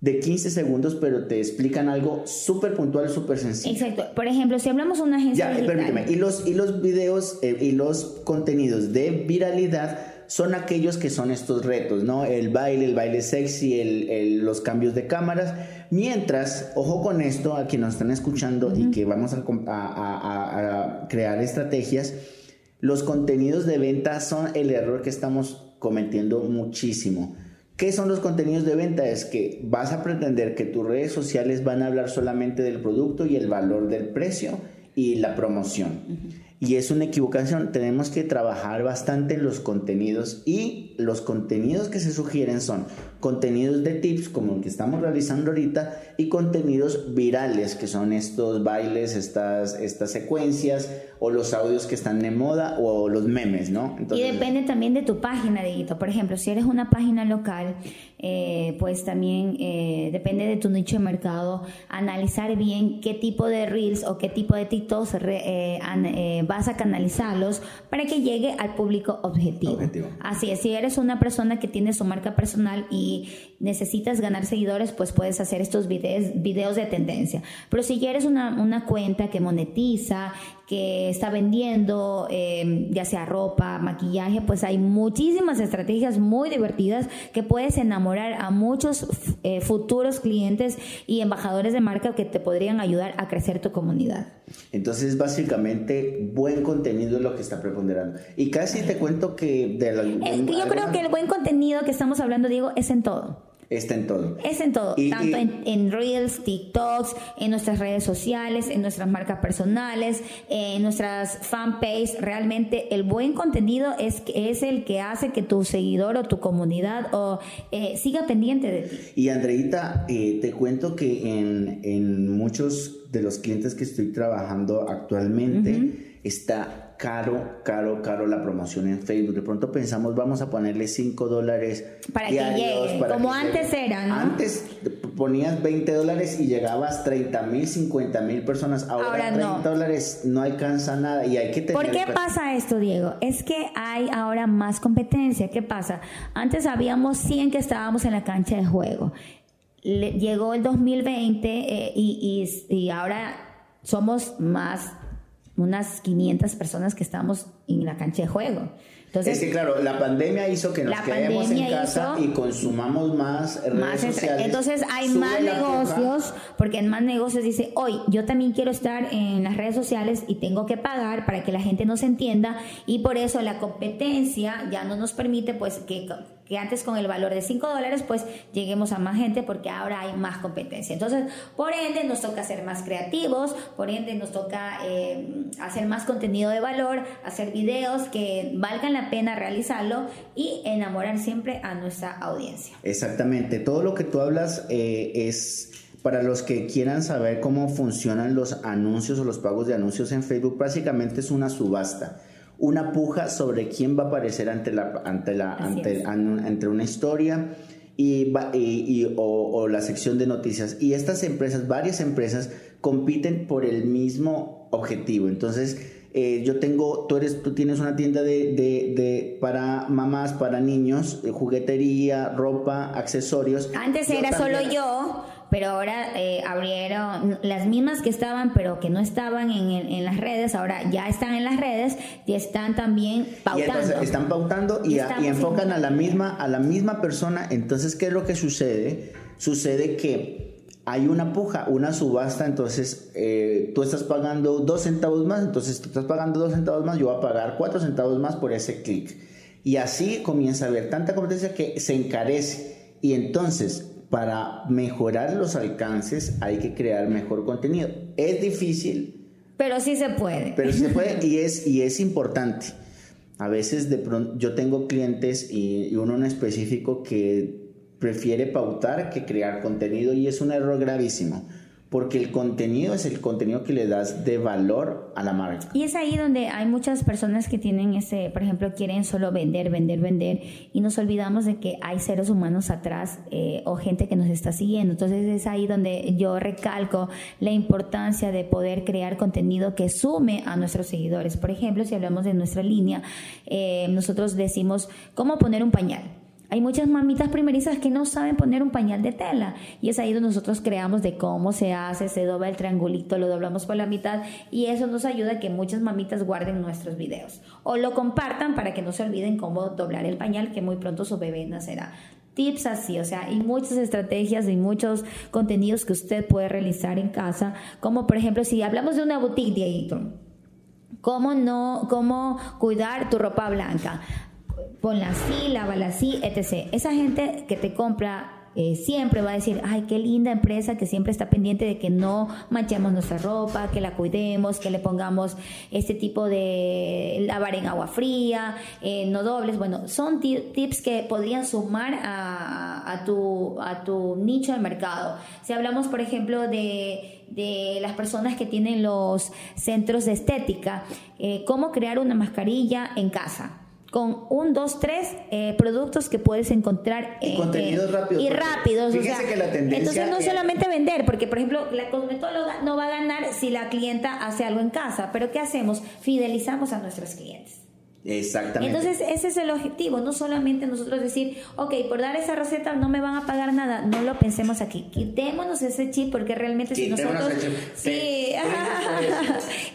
de 15 segundos, pero te explican algo súper puntual, súper sencillo. Exacto. Por ejemplo, si hablamos de una agencia. Ya, permíteme. Y los, y los videos eh, y los contenidos de viralidad son aquellos que son estos retos, ¿no? El baile, el baile sexy, el, los cambios de cámaras. Mientras, ojo con esto, a quienes nos están escuchando y que vamos a, crear estrategias, los contenidos de venta son el error que estamos cometiendo muchísimo. ¿Qué son los contenidos de venta? Es que vas a pretender que tus redes sociales van a hablar solamente del producto y el valor del precio y la promoción. Y es una equivocación. Tenemos que trabajar bastante en los contenidos y los contenidos que se sugieren son contenidos de tips como el que estamos realizando ahorita y contenidos virales que son estos bailes, estas, estas secuencias o los audios que están de moda o los memes, ¿no? y depende también de tu página, Dieguito. Por ejemplo, si eres una página local, eh, pues también eh, depende de tu nicho de mercado, analizar bien qué tipo de reels o qué tipo de TikToks eh, vas a canalizarlos para que llegue al público objetivo. objetivo. Así es, si eres una persona que tiene su marca personal y necesitas ganar seguidores, pues puedes hacer estos videos, videos de tendencia. Pero si ya eres una, una cuenta que monetiza, que está vendiendo, eh, ya sea ropa, maquillaje, pues hay muchísimas estrategias muy divertidas que puedes enamorar a muchos eh, futuros clientes y embajadores de marca que te podrían ayudar a crecer tu comunidad. Entonces, básicamente, buen contenido es lo que está preponderando. Y casi te cuento que... De yo creo que el buen contenido que estamos hablando, Diego, es en todo. Está en todo. Es en todo, tanto En, Reels, TikToks, en nuestras redes sociales, en nuestras marcas personales, en nuestras fanpage. Realmente el buen contenido es, es el que hace que tu seguidor o tu comunidad o, eh, siga pendiente de ti. Y Andreita, eh, te cuento que en, en, muchos de los clientes que estoy trabajando actualmente está caro, caro, caro la promoción en Facebook. De pronto pensamos, vamos a ponerle 5 dólares. Para que llegue, como antes era, ¿no? Antes ponías 20 dólares y llegabas 30 mil, 50 mil personas. Ahora, 30 dólares no alcanza nada y hay que tener... ¿Por qué pasa esto, Diego? Es que hay ahora más competencia. ¿Qué pasa? Antes habíamos 100 que estábamos en la cancha de juego. llegó el 2020 eh, y, y, y ahora somos más unas 500 personas que estamos en la cancha de juego. Entonces, es que claro, la pandemia hizo que nos quedemos en casa y consumamos más redes sociales. Entonces hay más negocios, porque en más negocios dice, hoy yo también quiero estar en las redes sociales y tengo que pagar para que la gente nos entienda y por eso la competencia ya no nos permite pues que antes con el valor de 5 dólares, pues lleguemos a más gente porque ahora hay más competencia. Entonces, por ende, nos toca ser más creativos, por ende, nos toca eh, hacer más contenido de valor, hacer videos que valgan la pena realizarlo y enamorar siempre a nuestra audiencia. Exactamente, todo lo que tú hablas eh, es... Para los que quieran saber cómo funcionan los anuncios o los pagos de anuncios en Facebook, básicamente es una subasta una puja sobre quién va a aparecer ante la ante la ante, una historia y, y, o, la sección de noticias. Y estas empresas varias empresas compiten por el mismo objetivo. Entonces eh, yo tengo tú eres tú tienes una tienda de, de, de para mamás para niños juguetería ropa accesorios. Antes era solo yo pero ahora eh, abrieron las mismas que estaban, pero que no estaban en, en, las redes, ahora ya están en las redes y están también pautando. Y están pautando y, y, enfocan a la misma a la misma persona. Entonces, ¿qué es lo que sucede? Sucede que hay una puja, una subasta, entonces eh, tú estás pagando dos centavos más, entonces tú estás pagando dos centavos más, yo voy a pagar cuatro centavos más por ese clic. Y así comienza a haber tanta competencia que se encarece. Y entonces para mejorar los alcances hay que crear mejor contenido. Es difícil. Pero sí se puede. Pero sí se puede [LAUGHS] y es, y es importante. A veces de pronto yo tengo clientes y uno en específico que prefiere pautar que crear contenido y es un error gravísimo porque el contenido es el contenido que le das de valor a la marca. Y es ahí donde hay muchas personas que tienen ese, por ejemplo, quieren solo vender, vender, vender, y nos olvidamos de que hay seres humanos atrás eh, o gente que nos está siguiendo. Entonces es ahí donde yo recalco la importancia de poder crear contenido que sume a nuestros seguidores. Por ejemplo, si hablamos de nuestra línea, eh, nosotros decimos cómo poner un pañal. Hay muchas mamitas primerizas que no saben poner un pañal de tela. Y es ahí donde nosotros creamos de cómo se hace, se dobla el triangulito, lo doblamos por la mitad y eso nos ayuda a que muchas mamitas guarden nuestros videos. O lo compartan para que no se olviden cómo doblar el pañal que muy pronto su bebé nacerá. Tips así, o sea, hay muchas estrategias y muchos contenidos que usted puede realizar en casa, como por ejemplo si hablamos de una boutique, de ¿cómo no, cómo cuidar tu ropa blanca? Ponla así, lávala así, etc. Esa gente que te compra eh, siempre va a decir, ay, qué linda empresa que siempre está pendiente de que no manchemos nuestra ropa, que la cuidemos, que le pongamos este tipo de lavar en agua fría, eh, no dobles. Bueno, son tips que podrían sumar a, tu, a tu nicho de mercado. Si hablamos, por ejemplo, de, de las personas que tienen los centros de estética, eh, cómo crear una mascarilla en casa con un, dos, tres eh, productos que puedes encontrar. Y contenidos rápidos. Y rápidos. Fíjese que la tendencia. Entonces, no solamente vender, porque, por ejemplo, la cosmetóloga no va a ganar si la clienta hace algo en casa, pero ¿qué hacemos? Fidelizamos a nuestros clientes. Exactamente. Entonces, ese es el objetivo, no solamente nosotros decir, ok, por dar esa receta no me van a pagar nada, no lo pensemos aquí, quitémonos ese chip porque realmente si nosotros... [LAUGHS] Sí,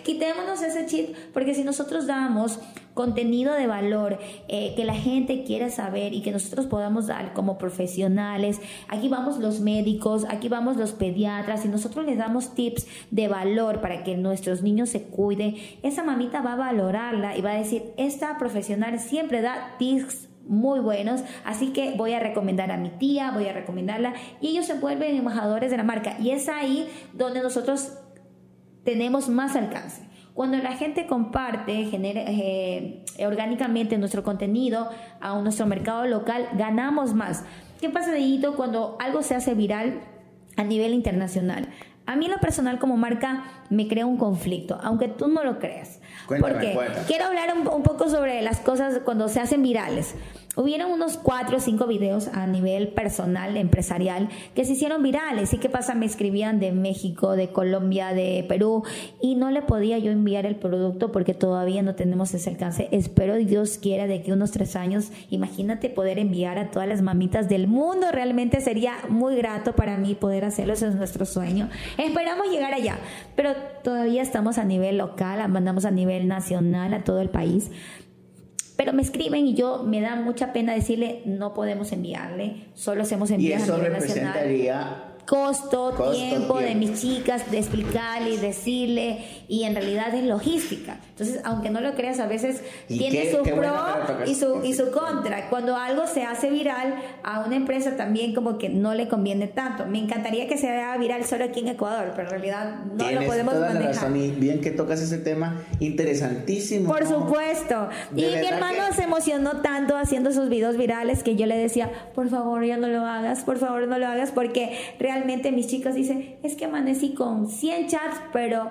quitémonos ese chip porque si nosotros damos contenido de valor eh, que la gente quiera saber y que nosotros podamos dar como profesionales. Aquí vamos los médicos, aquí vamos los pediatras y nosotros les damos tips de valor para que nuestros niños se cuiden. Esa mamita va a valorarla y va a decir, esta profesional siempre da tips muy buenos, así que voy a recomendar a mi tía, voy a recomendarla y ellos se vuelven embajadores de la marca y es ahí donde nosotros tenemos más alcance. Cuando la gente comparte genera, eh, orgánicamente nuestro contenido a nuestro mercado local, ganamos más. ¿Qué pasa, Dedito, cuando algo se hace viral a nivel internacional? A mí lo personal como marca me crea un conflicto, aunque tú no lo creas. Porque quiero hablar un, poco sobre las cosas cuando se hacen virales. Hubieron unos cuatro o cinco videos a nivel personal, empresarial, que se hicieron virales. ¿Y qué pasa? Me escribían de México, de Colombia, de Perú, y no le podía yo enviar el producto porque todavía no tenemos ese alcance. Espero Dios quiera de que unos tres años, imagínate poder enviar a todas las mamitas del mundo. Realmente sería muy grato para mí poder hacerlo. Ese es nuestro sueño. Esperamos llegar allá, pero todavía estamos a nivel local, mandamos a nivel nacional a todo el país. Pero me escriben y yo me da mucha pena decirle no podemos enviarle, solo hacemos envíos y eso a nivel representaría costo, tiempo, de mis chicas, de explicarle y decirle, y en realidad es logística. Entonces, aunque no lo creas, a veces tiene su pro y su, y su contra. Cuando algo se hace viral, a una empresa también como que no le conviene tanto. Me encantaría que se haga viral solo aquí en Ecuador, pero en realidad no lo podemos toda manejar. La razón y bien que tocas ese tema, interesantísimo. Por supuesto. y mi hermano se emocionó tanto haciendo sus videos virales que yo le decía, por favor, ya no lo hagas, por favor, no lo hagas, porque realmente realmente mis chicos dicen, es que amanecí con 100 chats, pero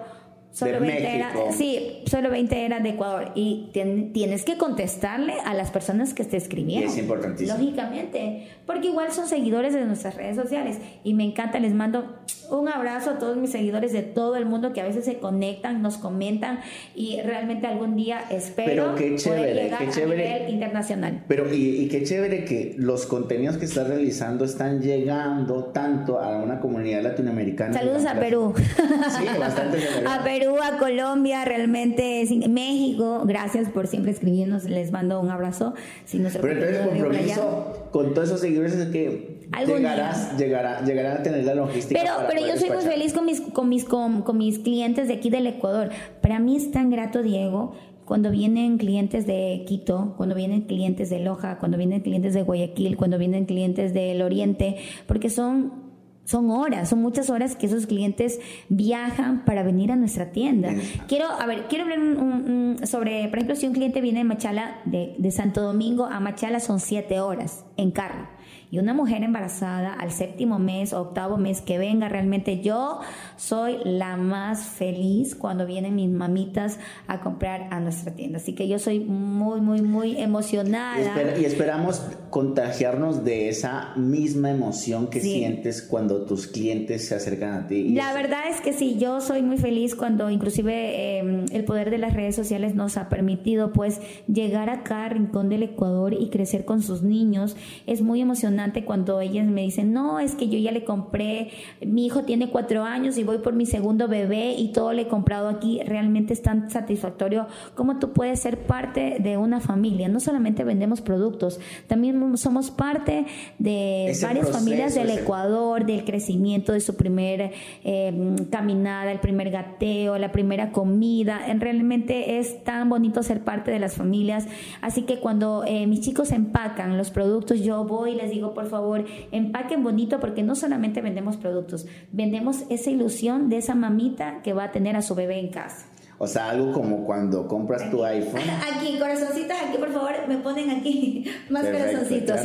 Solo 20 eran, sí, solo 20 eran de Ecuador. Y tienes que contestarle a las personas que te escribieron. es importantísimo. Lógicamente, porque igual son seguidores de nuestras redes sociales. Y me encanta, les mando un abrazo a todos mis seguidores de todo el mundo que a veces se conectan, nos comentan y realmente algún día espero qué chévere, llegar qué chévere, a nivel internacional. Pero y, y, qué chévere que los contenidos que estás realizando están llegando tanto a una comunidad latinoamericana. Saludos a Perú. Sí, bastante. [LAUGHS] a Perú a Colombia, realmente México, gracias por siempre escribirnos, les mando un abrazo. Si no Pero entonces el compromiso con todos esos seguidores es que llegarás, llegará, llegará a tener la logística. Pero, pero yo soy muy feliz con mis, con, mis, con, con mis clientes de aquí del Ecuador. Para mí es tan grato, Diego, cuando vienen clientes de Quito, cuando vienen clientes de Loja, cuando vienen clientes de Guayaquil, cuando vienen clientes del Oriente, porque son son horas, son muchas horas que esos clientes viajan para venir a nuestra tienda. Quiero, a ver, quiero hablar sobre, por ejemplo, si un cliente viene de Machala, de, de Santo Domingo a Machala son siete horas en carro y una mujer embarazada al séptimo mes o octavo mes que venga, realmente yo soy la más feliz cuando vienen mis mamitas a comprar a nuestra tienda. Así que yo soy muy, muy, muy emocionada. Y, esperamos contagiarnos de esa misma emoción que sientes cuando tus clientes se acercan a ti. La verdad es que sí, yo soy muy feliz cuando inclusive em, el poder de las redes sociales nos ha permitido pues llegar acá, Rincón del Ecuador y crecer con sus niños. Es muy emocionante cuando ellas me dicen, no, es que yo ya le compré, mi hijo tiene cuatro años y voy por mi segundo bebé y todo le he comprado aquí. Realmente es tan satisfactorio como tú puedes ser parte de una familia. No solamente vendemos productos, también somos parte de varias familias del Ecuador, del crecimiento de su primer eh, caminada, el primer gateo, la primera comida. Realmente es tan bonito ser parte de las familias. Así que cuando eh, mis chicos empacan los productos, yo voy y les digo, por favor, empaquen bonito porque no solamente vendemos productos, vendemos esa ilusión de esa mamita que va a tener a su bebé en casa. O sea, algo como cuando compras tu iPhone. [LAUGHS] Aquí, corazoncitos, aquí por favor, me ponen aquí [LAUGHS] más corazoncitos.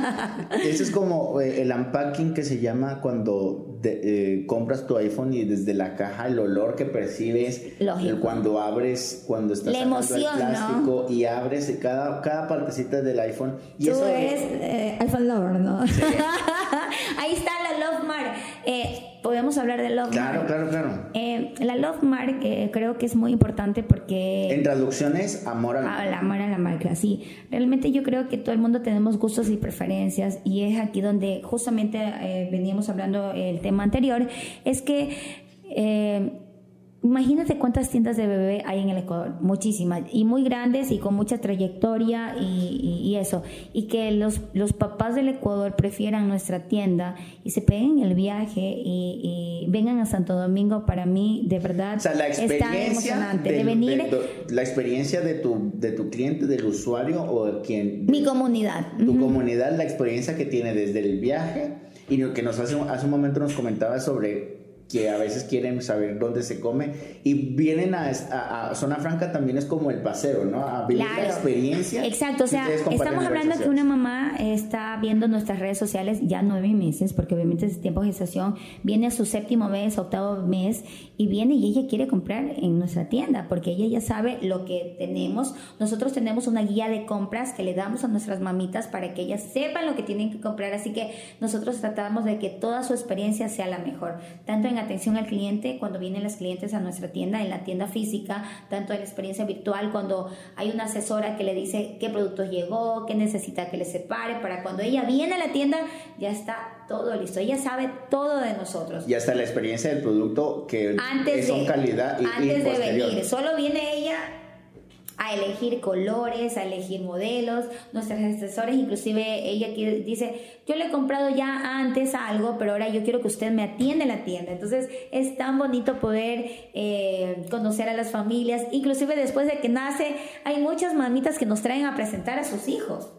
[LAUGHS] Eso es como eh, el unpacking que se llama cuando eh, compras tu iPhone y desde la caja el olor que percibes. cuando abres, cuando estás la emoción, el plástico y abres cada, cada partecita del iPhone. Y Tú eso eres eh, iPhone Lover, ¿no? Ahí está la Love Mar podemos hablar de Love Claro, Mark. claro, claro. Eh, la Love Mark eh, creo que es muy importante porque... En traducciones, amor a la Ah, la amor a la marca, sí. Realmente yo creo que todo el mundo tenemos gustos y preferencias y es aquí donde justamente eh, veníamos hablando el tema anterior, es que imagínate cuántas tiendas de bebé hay en el Ecuador, muchísimas, y muy grandes y con mucha trayectoria y, y- y eso, y que los, los papás del Ecuador prefieran nuestra tienda y se peguen el viaje y, y vengan a Santo Domingo, para mí de verdad O sea, la está experiencia emocionante del- de venir. de- la experiencia de tu, de tu cliente, del usuario o de quien mi comunidad. tu Ujú. comunidad, la experiencia que tiene desde el viaje y lo que nos hace, hace un momento nos comentaba sobre que a veces quieren saber dónde se come y vienen a, a- a Zona Franca también es como el paseo, ¿no? A vivir la experiencia. Exacto, o sea, estamos hablando que una mamá está viendo nuestras redes sociales ya nueve meses, porque obviamente es tiempo de gestación, viene a su séptimo mes, octavo mes, y viene y ella quiere comprar en nuestra tienda, porque ella ya sabe lo que tenemos. Nosotros tenemos una guía de compras que le damos a nuestras mamitas para que ellas sepan lo que tienen que comprar, así que nosotros tratamos de que toda su experiencia sea la mejor, tanto en atención al cliente, cuando vienen las clientes a nuestra tienda, en la tienda física, tanto en la experiencia virtual, cuando hay una asesora que le dice qué productos llegó, qué necesita que le separe, para cuando ella viene a la tienda ya está todo listo, ella sabe todo de nosotros. Y hasta la experiencia del producto que Antes son de, calidad y, y antes de posterior. venir, solo viene ella a elegir colores, a elegir modelos. Nuestras asesores, inclusive ella dice, yo le he comprado ya antes algo, pero ahora yo quiero que usted me atienda en la tienda. Entonces es tan bonito poder eh, conocer a las familias. Inclusive después de que nace, hay muchas mamitas que nos traen a presentar a sus hijos.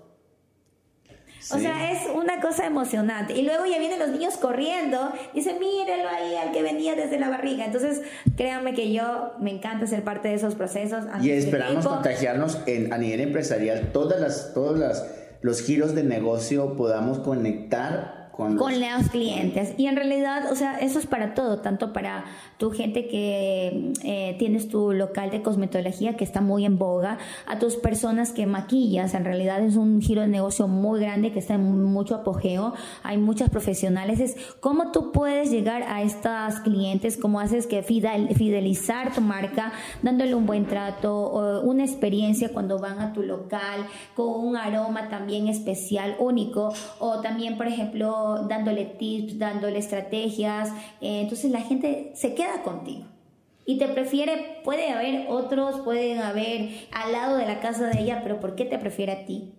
O sea, es una cosa emocionante. Y luego ya vienen los niños corriendo. Dicen, mírenlo ahí al que venía desde la barriga. Entonces, créanme que yo me encanta ser parte de esos procesos. a Y esperamos equipo. contagiarnos en, a nivel empresarial, todas las, todos las, los giros de negocio podamos conectar con, los- con los clientes. Y en realidad, o sea, eso es para todo, tanto para tu gente que eh, tienes tu local de cosmetología que está muy en boga, a tus personas que maquillas, en realidad es un giro de negocio muy grande que está en mucho apogeo, hay muchas profesionales, es cómo tú puedes llegar a estas clientes, cómo haces que fidel- fidelizar tu marca, dándole un buen trato, una experiencia cuando van a tu local, con un aroma también especial, único, o también, por ejemplo, dándole tips, dándole estrategias. eh, entonces la gente se queda contigo. Y te prefiere, puede haber otros, pueden haber al lado de la casa de ella, pero ¿por qué te prefiere a ti?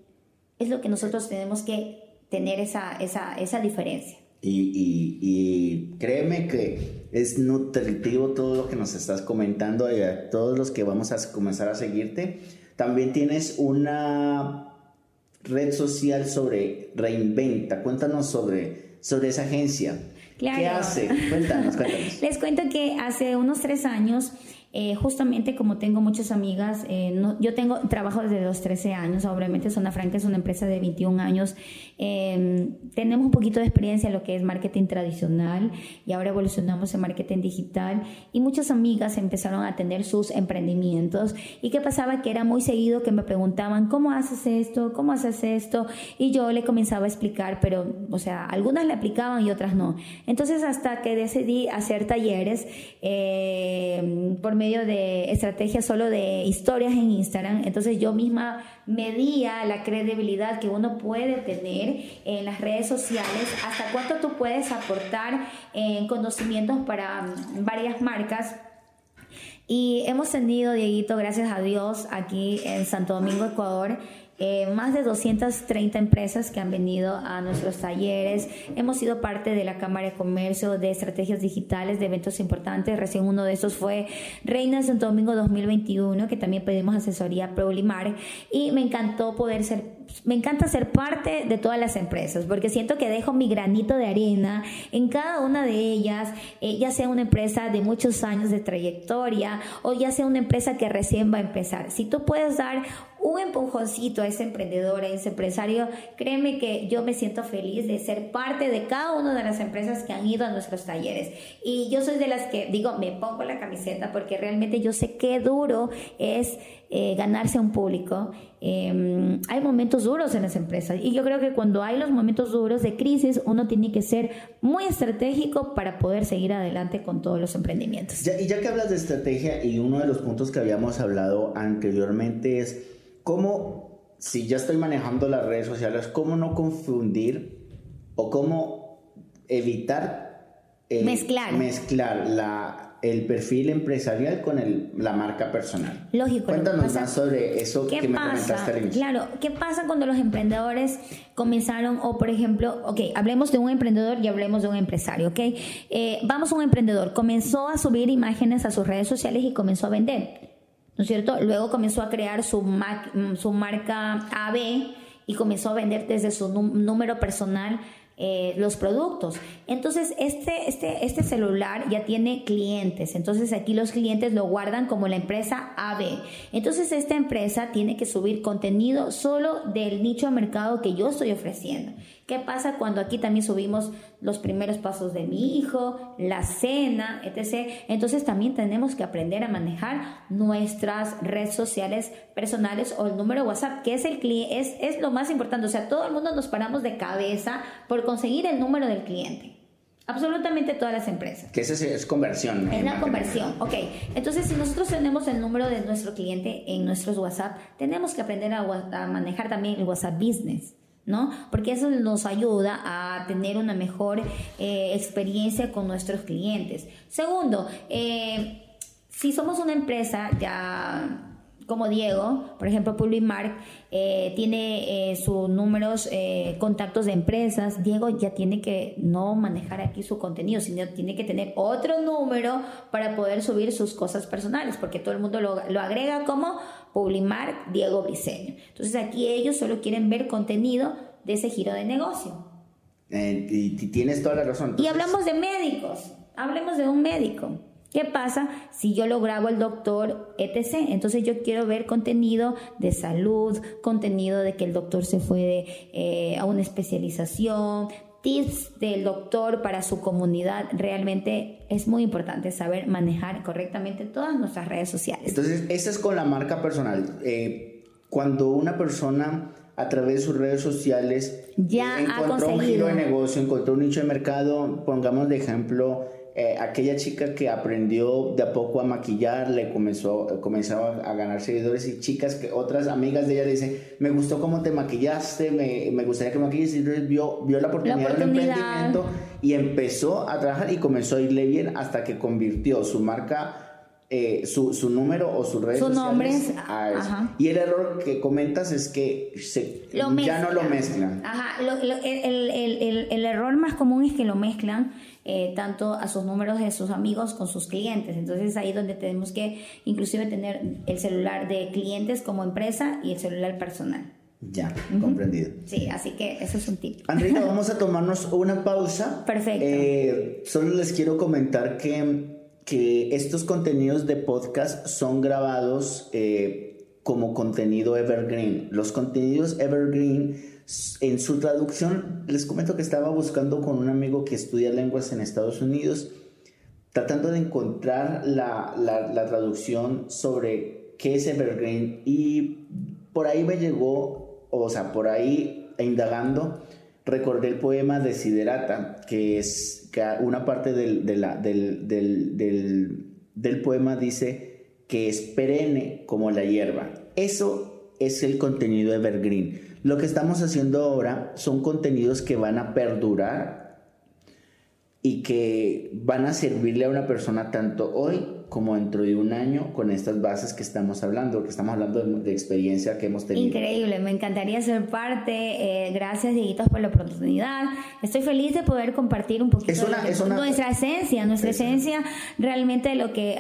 Es lo que nosotros tenemos que tener esa, esa, esa diferencia. Y, y- y créeme que es nutritivo todo lo que nos estás comentando y a todos los que vamos a comenzar a seguirte. También tienes una red social sobre Reinventa. Cuéntanos sobre, sobre esa agencia. Claro. ¿Qué hace? Cuéntanos, cuéntanos. [LAUGHS] Les cuento que hace unos tres años, eh, justamente como tengo muchas amigas, eh, yo tengo trabajo desde los 13 años, obviamente Zona Franca es una empresa de 21 años, eh, tenemos un poquito de experiencia en lo que es marketing tradicional y ahora evolucionamos en marketing digital y muchas amigas empezaron a tener sus emprendimientos y qué pasaba que era muy seguido que me preguntaban, ¿cómo haces esto? ¿Cómo haces esto? Y yo le comenzaba a explicar, pero, o sea, algunas le aplicaban y otras no. Entonces, hasta que decidí hacer talleres eh, por medio de estrategias solo de historias en Instagram, entonces yo misma medía la credibilidad que uno puede tener en las redes sociales, hasta cuánto tú puedes aportar en conocimientos para mm, varias marcas. Y hemos tenido, Dieguito, gracias a Dios, aquí en Santo Domingo, Ecuador, eh, más de 230 empresas que han venido a nuestros talleres. Hemos sido parte de la Cámara de Comercio, de estrategias digitales, de eventos importantes. Recién uno de estos fue Reina Santo Domingo 2021, que también pedimos asesoría Prolimar. Y me encantó poder ser me encanta ser parte de todas las empresas porque siento que dejo mi granito de arena en cada una de ellas, eh, ya sea una empresa de muchos años de trayectoria o ya sea una empresa que recién va a empezar. Si tú puedes dar un empujoncito a ese emprendedor, a ese empresario, créeme que yo me siento feliz de ser parte de cada una de las empresas que han ido a nuestros talleres. Y yo soy de las que digo, me pongo la camiseta porque realmente yo sé qué duro es eh, ganarse a un público. Em, hay momentos duros en las empresas y yo creo que cuando hay los momentos duros de crisis, uno tiene que ser muy estratégico para poder seguir adelante con todos los emprendimientos. y ya que hablas de estrategia y uno de los puntos que habíamos hablado anteriormente es cómo, si ya estoy manejando las redes sociales, cómo no confundir o cómo evitar eh, mezclar. mezclar la el perfil empresarial con el, la marca personal. Lógico. Cuéntanos más sobre eso que me comentaste al inicio. Claro, ¿qué pasa cuando los emprendedores comenzaron, o por ejemplo, ok, hablemos de un emprendedor y hablemos de un empresario, ok? Eh, vamos a un emprendedor, comenzó a subir imágenes a sus redes sociales y comenzó a vender, ¿no es cierto? Luego comenzó a crear su, su marca AB y comenzó a vender desde su número personal eh, los productos. Entonces, este, este, este celular ya tiene clientes. Entonces, aquí los clientes lo guardan como la empresa AB. Entonces, esta empresa tiene que subir contenido solo del nicho de mercado que yo estoy ofreciendo. ¿Qué pasa cuando aquí también subimos los primeros pasos de mi hijo, la cena, etc.? Entonces también tenemos que aprender a manejar nuestras redes sociales personales o el número WhatsApp, que es, el es, es lo más importante. O sea, todo el mundo nos paramos de cabeza por conseguir el número del cliente. Absolutamente todas las empresas. Que esa es conversión. Es la conversión. Ok. Entonces, si nosotros tenemos el número de nuestro cliente en nuestros WhatsApp, tenemos que aprender a, a manejar también el WhatsApp Business. ¿No? Porque eso nos ayuda a tener una mejor eh, experiencia con nuestros clientes. Segundo, eh, si somos una empresa ya como Diego, por ejemplo, Publimark, eh, tiene sus números, contactos de empresas. Diego ya tiene que no manejar aquí su contenido, sino tiene que tener otro número para poder subir sus cosas personales, porque todo el mundo lo, lo agrega como Publimark Diego Briseño. Entonces aquí ellos solo quieren ver contenido de ese giro de negocio. Eh, y, tienes toda la razón. Y hablamos de médicos, hablemos de un médico. ¿Qué pasa si yo lo grabo el doctor etc? Entonces yo quiero ver contenido de salud, contenido de que el doctor se fue eh, a una especialización, tips del doctor para su comunidad. Realmente es muy importante saber manejar correctamente todas nuestras redes sociales. Entonces, esa es con la marca personal. Eh, cuando una persona a través de sus redes sociales ya encontró un giro de negocio, encontró un nicho de mercado, pongamos de ejemplo eh, aquella chica que aprendió de a poco a maquillar, le comenzó, comenzaba a ganar seguidores y chicas que otras amigas de ella le dicen, me gustó cómo te maquillaste, me, me gustaría que maquilles, y entonces vio, vio la oportunidad, del emprendimiento y empezó a trabajar y comenzó a irle bien hasta que convirtió su marca eh, su, su, número o sus redes su sociales a eso. Y el error que comentas es que se, ya no lo mezclan. Ajá. el, el, el, error más común es que lo mezclan eh, tanto a sus números de sus amigos con sus clientes. Entonces ahí donde tenemos que inclusive tener el celular de clientes como empresa y el celular personal. Ya, comprendido. Sí, así que eso es un tip. Andrita, [LAUGHS] vamos a tomarnos una pausa. Perfecto. Eh, solo les quiero comentar que que estos contenidos de podcast son grabados eh, como contenido evergreen. Los contenidos evergreen, en su traducción, les comento que estaba buscando con un amigo que estudia lenguas en Estados Unidos, tratando de encontrar la, la, traducción sobre qué es evergreen y por ahí me llegó, o sea, por ahí indagando, recordé el poema de Siderata, que es que una parte del, del, poema dice que es perenne como la hierba. Eso es el contenido evergreen. Lo que estamos haciendo ahora son contenidos que van a perdurar y que van a servirle a una persona tanto hoy como dentro de un año con estas bases que estamos hablando, que estamos hablando de, experiencia que hemos tenido. Increíble, me encantaría ser parte. Eh, gracias, Dieguitos, por la oportunidad. Estoy feliz de poder compartir un poquito nuestra esencia, nuestra esencia realmente de lo que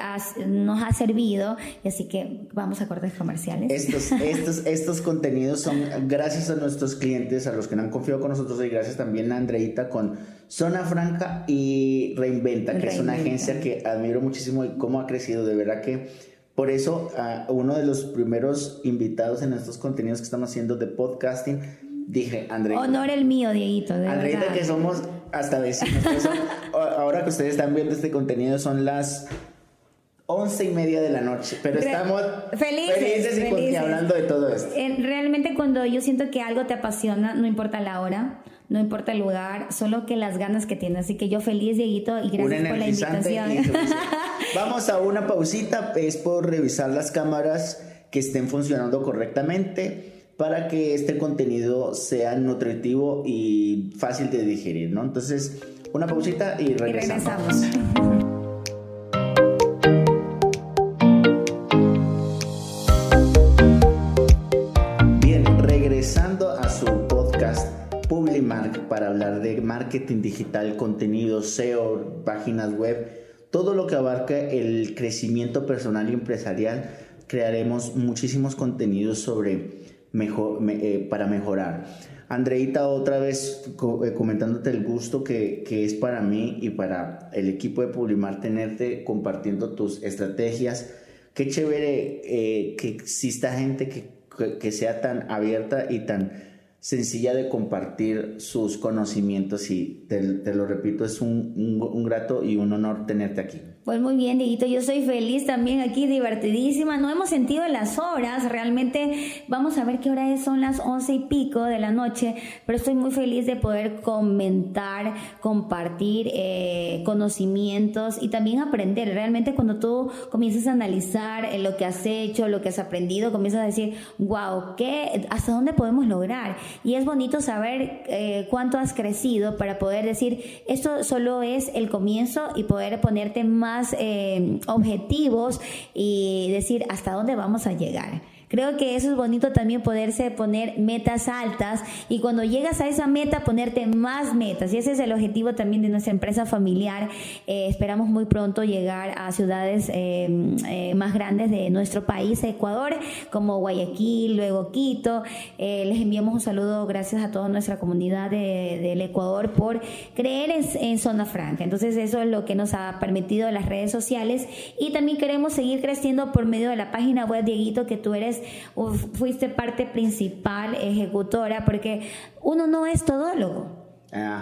nos ha servido. Así que vamos a cortes comerciales. Estos, estos, [LAUGHS] estos contenidos son gracias a nuestros clientes, a los que no han confiado con nosotros y gracias también a Andreita con Zona Franca y Reinventa, que es una agencia que admiro muchísimo y cómo ha crecido. De verdad que Por eso, uno de los primeros invitados en estos contenidos que estamos haciendo de podcasting, dije, André. Honor el mío, Dieguito, de Andreita, que somos hasta vecinos. ahora que ustedes están viendo este contenido, son las once y media de la noche, pero estamos felices, y hablando de todo esto. Realmente cuando yo siento que algo te apasiona, no importa la hora, no importa el lugar, solo que las ganas que tienes. Así que yo feliz, Dieguito, y gracias por la invitación. [LAUGHS] Vamos a una pausita, es por revisar las cámaras que estén funcionando correctamente para que este contenido sea nutritivo y fácil de digerir, ¿no? Entonces, una pausita y regresamos. Y regresamos. Marketing digital, contenido, SEO, páginas web, todo lo que abarca el crecimiento personal y empresarial. Crearemos muchísimos contenidos sobre mejor, eh, para mejorar. Andreita, otra vez eh, comentándote el gusto que, es para mí y para el equipo de Publimar tenerte compartiendo tus estrategias. Qué chévere eh, que exista gente que, que sea tan abierta y tan sencilla de compartir sus conocimientos y te, lo repito, es un, un, grato y un honor tenerte aquí. Pues muy bien, Dieguito, yo soy feliz también aquí, divertidísima. No hemos sentido las horas, realmente vamos a ver qué hora es, son las once y pico de la noche, pero estoy muy feliz de poder comentar, compartir eh, conocimientos y también aprender. Realmente cuando tú comienzas a analizar eh, lo que has hecho, lo que has aprendido, comienzas a decir, wow, ¿qué, ¿hasta dónde podemos lograr? Y es bonito saber eh, cuánto has crecido para poder decir, esto solo es el comienzo y poder ponerte más eh, objetivos y decir hasta dónde vamos a llegar. Creo que eso es bonito también poderse poner metas altas y cuando llegas a esa meta ponerte más metas. Y ese es el objetivo también de nuestra empresa familiar. Eh, esperamos muy pronto llegar a ciudades eh, eh, más grandes de nuestro país, Ecuador, como Guayaquil, luego Quito. les enviamos un saludo gracias a toda nuestra comunidad del Ecuador por creer en, en Zona Franca. Entonces eso es lo que nos ha permitido las redes sociales y también queremos seguir creciendo por medio de la página web, Dieguito, que tú eres fuiste parte principal, ejecutora, porque uno no es todólogo. Eh,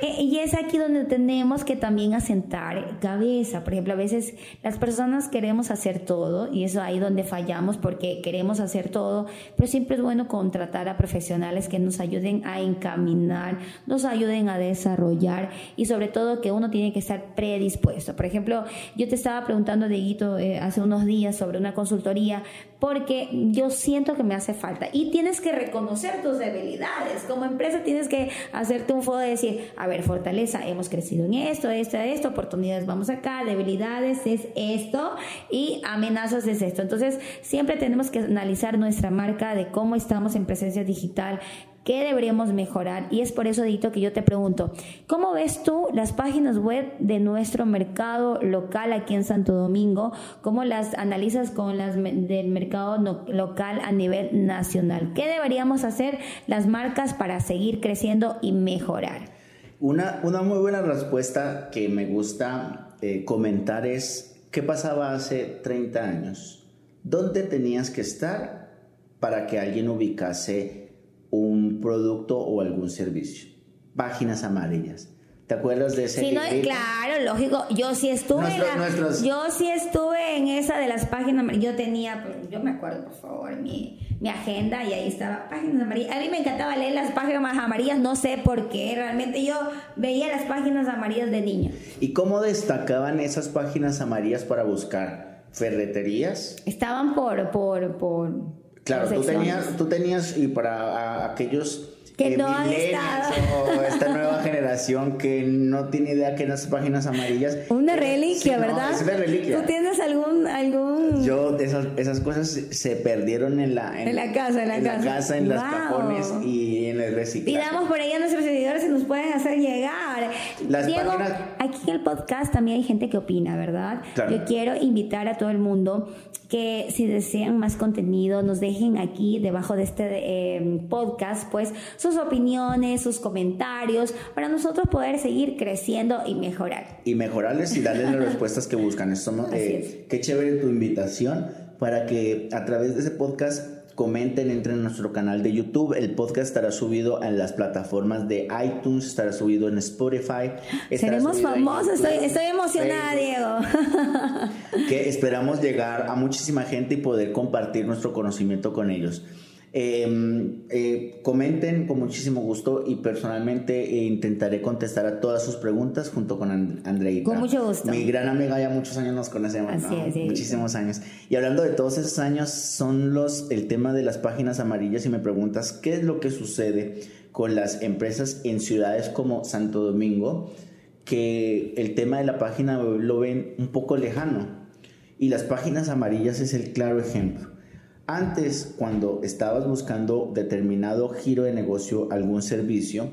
y es aquí donde tenemos que también asentar cabeza. Por ejemplo, a veces las personas queremos hacer todo y eso ahí donde fallamos porque queremos hacer todo, pero siempre es bueno contratar a profesionales que nos ayuden a encaminar, nos ayuden a desarrollar y sobre todo que uno tiene que estar predispuesto. Por ejemplo, yo te estaba preguntando, Deguito, eh, hace unos días sobre una consultoría porque yo siento que me hace falta y tienes que reconocer tus debilidades. Como empresa tienes que hacerte un de decir, a ver, fortaleza, hemos crecido en esto, esto, esto, oportunidades vamos acá, debilidades es esto y amenazas es esto. Entonces, siempre tenemos que analizar nuestra marca de cómo estamos en presencia digital, qué deberíamos mejorar. Y es por eso, Dito, que yo te pregunto, ¿cómo ves tú las páginas web de nuestro mercado local aquí en Santo Domingo? ¿Cómo las analizas con las del mercado local a nivel nacional? ¿Qué deberíamos hacer las marcas para seguir creciendo y mejorar? Una, una muy buena respuesta que me gusta eh, comentar es, ¿qué pasaba hace 30 años? ¿Dónde tenías que estar para que alguien ubicase un producto o algún servicio. Páginas amarillas. ¿Te acuerdas de ese? Sí, no, claro, lógico. Yo sí estuve, yo sí estuve en esa de las páginas amarillas. Yo tenía, pues, yo me acuerdo, por favor, mi, mi agenda y ahí estaba páginas amarillas. A mí me encantaba leer las páginas amarillas, no sé por qué. Realmente yo veía las páginas amarillas de niño. ¿Y cómo destacaban esas páginas amarillas para buscar ferreterías? Estaban por, por, por Claro, tú tenías, tú tenías, y para aquellos que no han estado. o esta nueva generación que no tiene idea que las páginas amarillas. Una reliquia, ¿verdad? es una reliquia. ¿Tú tienes algún algún Yo esas, esas cosas se perdieron en la en, la casa, en la casa, en la casa, en las cajones y en el reciclaje. Pidamos por ahí a nuestros seguidores si nos pueden hacer llegar. Las Diego, aquí en el podcast también hay gente que opina, ¿verdad? Yo quiero invitar a todo el mundo que si desean más contenido nos dejen aquí debajo de este eh, podcast, pues sus opiniones, sus comentarios, para nosotros poder seguir creciendo y mejorar. Y mejorarles y darles las respuestas que buscan. Somos, eh, Qué chévere tu invitación para que a través de ese podcast comenten, entren en nuestro canal de YouTube. El podcast estará subido en las plataformas de iTunes, estará subido en Spotify. Seremos famosos, estoy, emocionada, Diego. que esperamos llegar a muchísima gente y poder compartir nuestro conocimiento con ellos. Em, eh, comenten con muchísimo gusto y personalmente eh, intentaré contestar a todas sus preguntas junto con Andreita. Con mucho gusto. Mi gran amiga, ya muchos años nos conocemos, Muchísimos años. Y hablando de todos esos años, son los el tema de las páginas amarillas y me preguntas qué es lo que sucede con las empresas en ciudades como Santo Domingo, que el tema de la página lo ven un poco lejano. Y las páginas amarillas es el claro ejemplo antes, cuando estabas buscando determinado giro de negocio, algún servicio,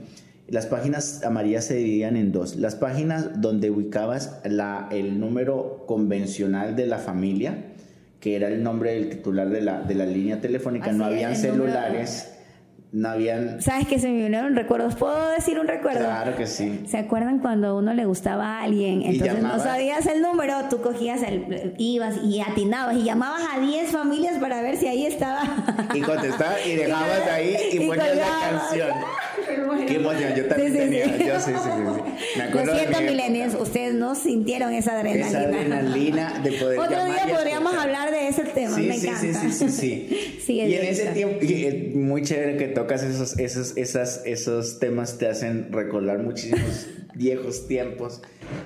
las páginas amarillas se dividían en dos. Las páginas donde ubicabas la, el número convencional de la familia, que era el nombre del titular de la, de la línea telefónica, no habían celulares no habían... ¿Sabes que se me vinieron recuerdos? ¿Puedo decir un recuerdo? Claro que sí. ¿Se acuerdan cuando a uno le gustaba a alguien? Entonces no sabías el número, tú cogías el... ibas y atinabas y llamabas a 10 familias para ver si ahí estaba. Y contestabas y dejabas [LAUGHS] ahí y, ponías la canción. Qué emoción, yo también tenía. Yo sí, sí, sí. Me acuerdo Lo siento, milenios, ustedes no sintieron esa adrenalina. Esa adrenalina de poder Otro día podríamos hablar de ese tema, me encanta. Sí, sí, sí, sí. [LAUGHS] sí. y en ese tiempo, es muy chévere que tocas esos, esos, esas, esos temas, te hacen recordar muchísimos viejos tiempos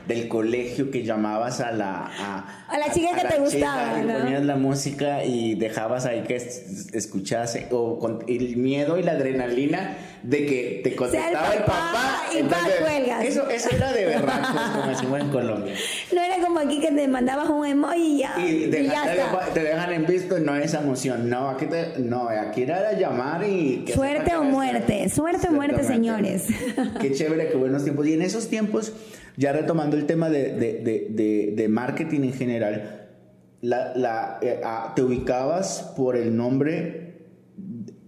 del colegio que llamabas a la a, la chica que te gustaba ¿no? ponías la música y dejabas ahí que escuchase o con el miedo y la adrenalina de que te contestaba el papá, y entonces, eso eso era de verdad [LAUGHS] como decimos en Colombia. No era como aquí que te mandabas un emoji y ya y, ya te dejan en visto y no esa emoción. No aquí te, no aquí era llamar y suerte o muerte suerte o muerte señores. Qué chévere qué buenos tiempos. Y en esos tiempos ya retomando el tema de, marketing en general, eh, te ubicabas por el nombre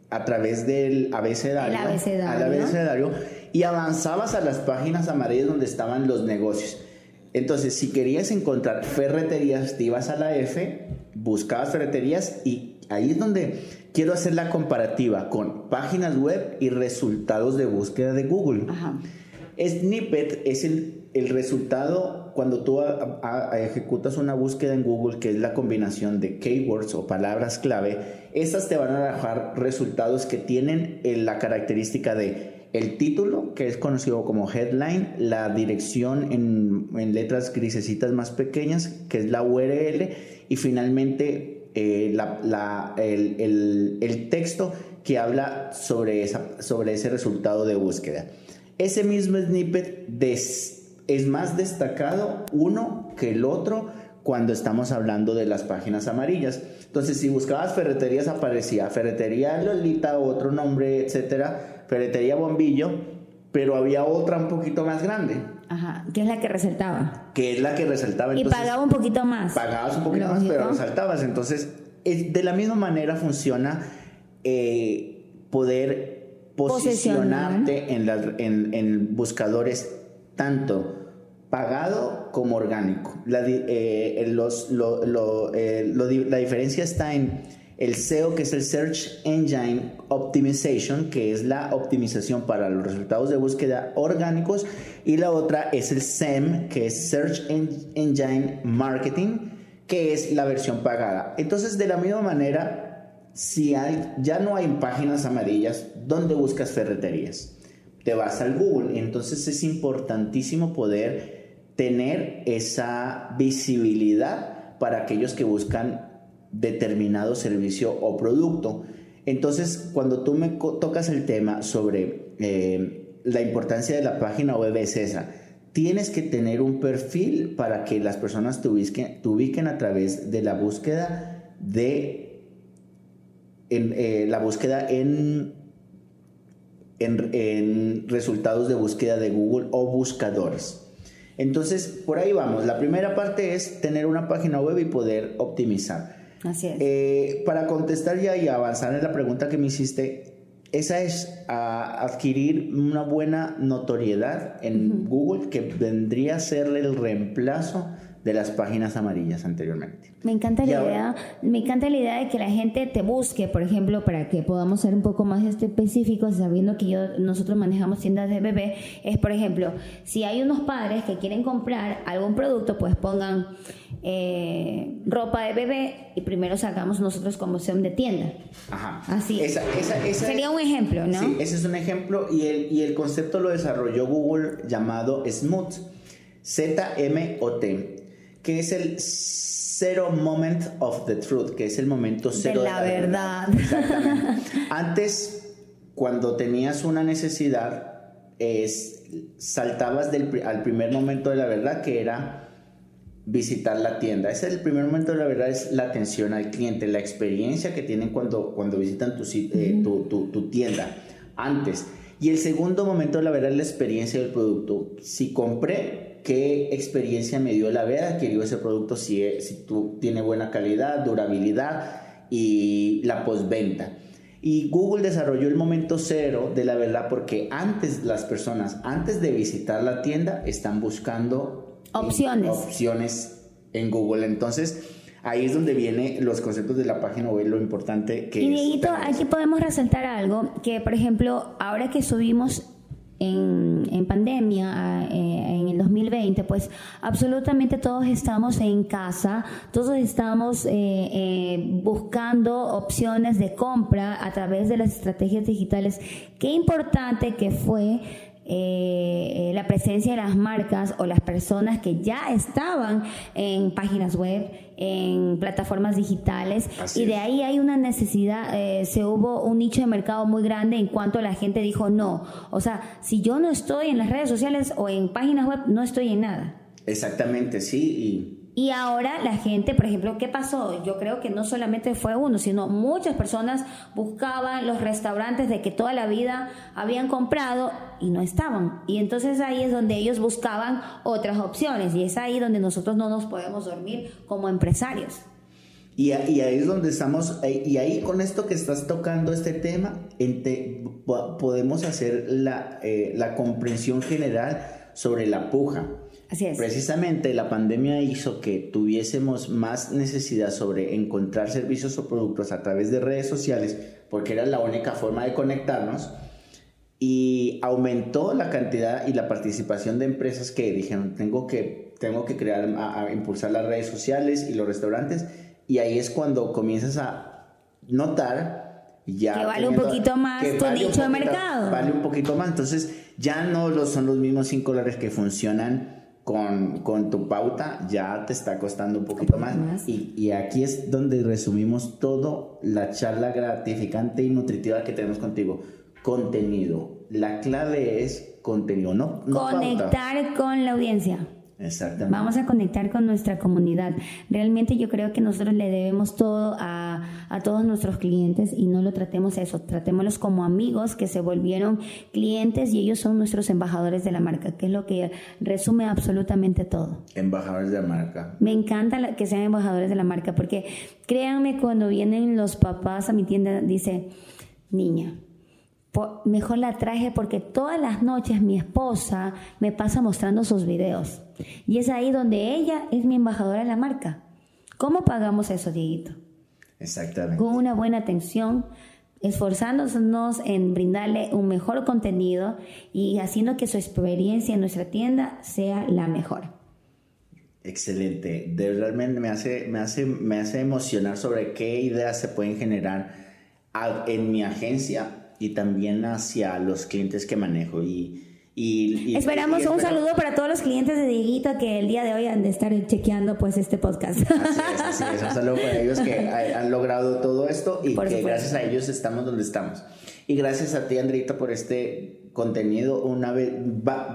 a través del abecedario, abecedario, y avanzabas a las páginas amarillas donde estaban los negocios. Entonces, si querías encontrar ferreterías, te ibas a la F, buscabas ferreterías y ahí es donde quiero hacer la comparativa con páginas web y resultados de búsqueda de Google. Snippet es el el resultado cuando tú ejecutas una búsqueda en Google, que es la combinación de keywords o palabras clave, estas te van a dejar resultados que tienen eh, la característica de el título, que es conocido como headline, la dirección en, letras grisecitas más pequeñas, que es la URL, y finalmente eh, el, el, texto que habla sobre, esa, sobre ese resultado de búsqueda. Ese mismo snippet es más destacado uno que el otro cuando estamos hablando de las páginas amarillas. Entonces, si buscabas ferreterías, aparecía ferretería Lolita, otro nombre, etcétera, ferretería Bombillo, pero había otra un poquito más grande. Ajá, que es la que resaltaba. Que es la que resaltaba. y pagaba un poquito más. Pagabas un poquito más, pero resaltabas. Entonces, de la misma manera funciona eh, poder posicionarte en, en buscadores tanto pagado como orgánico. La, eh, los, eh, la diferencia está en el SEO, que es el Search Engine Optimization, que es la optimización para los resultados de búsqueda orgánicos, y la otra es el SEM, que es Search Engine Marketing, que es la versión pagada. Entonces, de la misma manera, si hay, ya no hay páginas amarillas, ¿dónde buscas ferreterías? Te vas al Google. Entonces es importantísimo poder tener esa visibilidad para aquellos que buscan determinado servicio o producto. Entonces, cuando tú me tocas el tema sobre eh, la importancia de la página web es esa. Tienes que tener un perfil para que las personas te ubiquen, a través de la búsqueda de eh, la búsqueda en, en resultados de búsqueda de Google o buscadores. Entonces, por ahí vamos. La primera parte es tener una página web y poder optimizar. Así es. Eh, para contestar ya y avanzar en la pregunta que me hiciste, esa es adquirir una buena notoriedad en Google que vendría a ser el reemplazo de las páginas amarillas anteriormente. Me encanta la idea, me encanta la idea de que la gente te busque, por ejemplo, para que podamos ser un poco más específicos, sabiendo que yo nosotros manejamos tiendas de bebé, es por ejemplo, si hay unos padres que quieren comprar algún producto, pues pongan eh, ropa de bebé y primero sacamos nosotros como opción de tienda. Ajá. Así. Esa, Sería un ejemplo, ¿no? Sí, ese es un ejemplo y el, y el concepto lo desarrolló Google llamado Smooth, Z-M-O-T que es el Zero Moment of the Truth, que es el momento cero de la, verdad. [LAUGHS] Antes, cuando tenías una necesidad, es, saltabas del, al primer momento de la verdad, que era visitar la tienda. Ese es el primer momento de la verdad, es la atención al cliente, la experiencia que tienen cuando, cuando visitan tu, eh, tu, tu, tu tienda. Antes. Y el segundo momento de la verdad es la experiencia del producto. Si compré, qué experiencia me dio el haber adquirido ese producto, si, si tú, tiene buena calidad, durabilidad y la postventa. Y Google desarrolló el momento cero de la verdad porque antes las personas, antes de visitar la tienda, están buscando opciones. opciones en Google. Entonces, ahí es donde vienen los conceptos de la página web, lo importante que y es. aquí podemos resaltar algo, que por ejemplo, ahora que subimos en, pandemia, eh, en el 2020, pues absolutamente todos estamos en casa, todos estamos eh, eh, buscando opciones de compra a través de las estrategias digitales. Qué importante que fue la presencia de las marcas o las personas que ya estaban en páginas web, en plataformas digitales y de ahí hay una necesidad, eh, se hubo un nicho de mercado muy grande en cuanto la gente dijo no, o sea, si yo no estoy en las redes sociales o en páginas web, no estoy en nada. Exactamente, sí, y y ahora la gente, por ejemplo, ¿qué pasó? Yo creo que no solamente fue uno, sino muchas personas buscaban los restaurantes de que toda la vida habían comprado y no estaban. Y entonces ahí es donde ellos buscaban otras opciones y es ahí donde nosotros no nos podemos dormir como empresarios. Y, ahí es donde estamos, eh, y ahí con esto que estás tocando este tema, podemos hacer la, eh, la comprensión general sobre la puja. Precisamente la pandemia hizo que tuviésemos más necesidad sobre encontrar servicios o productos a través de redes sociales, porque era la única forma de conectarnos, y aumentó la cantidad y la participación de empresas que dijeron, tengo que, tengo que crear, a, impulsar las redes sociales y los restaurantes, y ahí es cuando comienzas a notar ya que vale un poquito más tu nicho de mercado. Vale un poquito más, entonces ya no son los mismos 5 dólares que funcionan con, con, tu pauta ya te está costando un poquito más. Y, y, aquí es donde resumimos todo la charla gratificante y nutritiva que tenemos contigo. Contenido. La clave es contenido, no, no Conectar con la audiencia. Exactamente. Vamos a conectar con nuestra comunidad. Realmente yo creo que nosotros le debemos todo a, a todos nuestros clientes y no lo tratemos eso, tratémoslos como amigos que se volvieron clientes y ellos son nuestros embajadores de la marca, que es lo que resume absolutamente todo. Embajadores de la marca. Me encanta que sean embajadores de la marca porque créanme cuando vienen los papás a mi tienda, dice, niña, mejor la traje porque todas las noches mi esposa me pasa mostrando sus videos. Y es ahí donde ella es mi embajadora de la marca. ¿Cómo pagamos eso, Dieguito? Exactamente. Con una buena atención, esforzándonos en brindarle un mejor contenido y haciendo que su experiencia en nuestra tienda sea la mejor. Excelente. De realmente me hace, me hace, me hace emocionar sobre qué ideas se pueden generar en mi agencia y también hacia los clientes que manejo. Y, y, Esperamos un saludo para todos los clientes de Dieguito que el día de hoy han de estar chequeando pues este podcast. Así es, Un [LAUGHS] saludo para ellos que han logrado todo esto y que gracias a ellos estamos donde estamos. Y gracias a ti, Andrita, por este contenido una vez,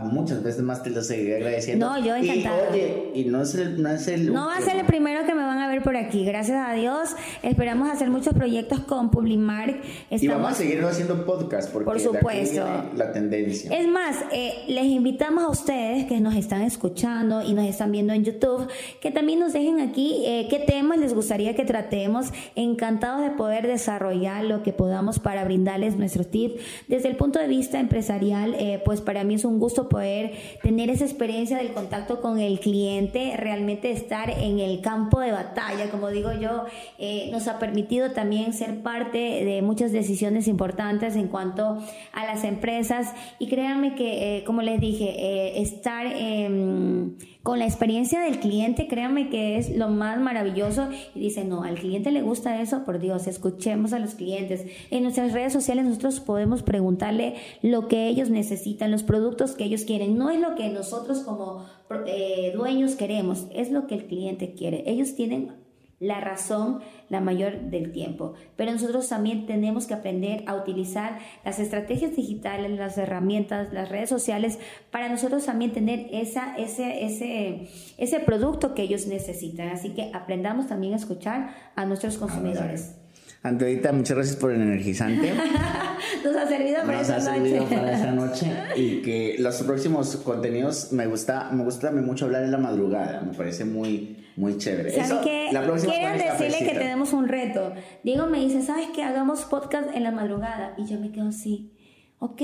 muchas veces más te lo seguiré agradeciendo. No, yo encantada. Y oye, y no es el... No, es el no va a ser el primero que me ver por aquí, gracias a Dios. Esperamos hacer muchos proyectos con Publimark. Y vamos a seguir haciendo podcast porque por supuesto. la tendencia. Es más, eh, les invitamos a ustedes que nos están escuchando y nos están viendo en YouTube, que también nos dejen aquí eh, qué temas les gustaría que tratemos. Encantados de poder desarrollar lo que podamos para brindarles nuestros tips. Desde el punto de vista empresarial, eh, pues para mí es un gusto poder tener esa experiencia del contacto con el cliente, realmente estar en el campo de batalla, como digo yo, eh, nos ha permitido también ser parte de muchas decisiones importantes en cuanto a las empresas. Y créanme que, como les dije, estar en con la experiencia del cliente, créanme que es lo más maravilloso. Y dice, no, al cliente le gusta eso, por Dios, escuchemos a los clientes. En nuestras redes sociales nosotros podemos preguntarle lo que ellos necesitan, los productos que ellos quieren. No es lo que nosotros como eh, dueños queremos, es lo que el cliente quiere. Ellos tienen la razón la mayor del tiempo. Pero nosotros también tenemos que aprender a utilizar las estrategias digitales, las herramientas, las redes sociales, para nosotros también tener esa, ese, ese, ese producto que ellos necesitan. Así que aprendamos también a escuchar a nuestros consumidores. Andreita, muchas gracias por el energizante. [LAUGHS] Nos ha servido para Nos ha servido para esta [LAUGHS] noche y que los próximos contenidos me gusta, me gusta también mucho hablar en la madrugada, me parece muy muy chévere. ¿Saben qué? La próxima Quiero decirle que tenemos un reto. Diego me dice, ¿sabes qué? Hagamos podcast en la madrugada. Y yo me quedo así. Ok,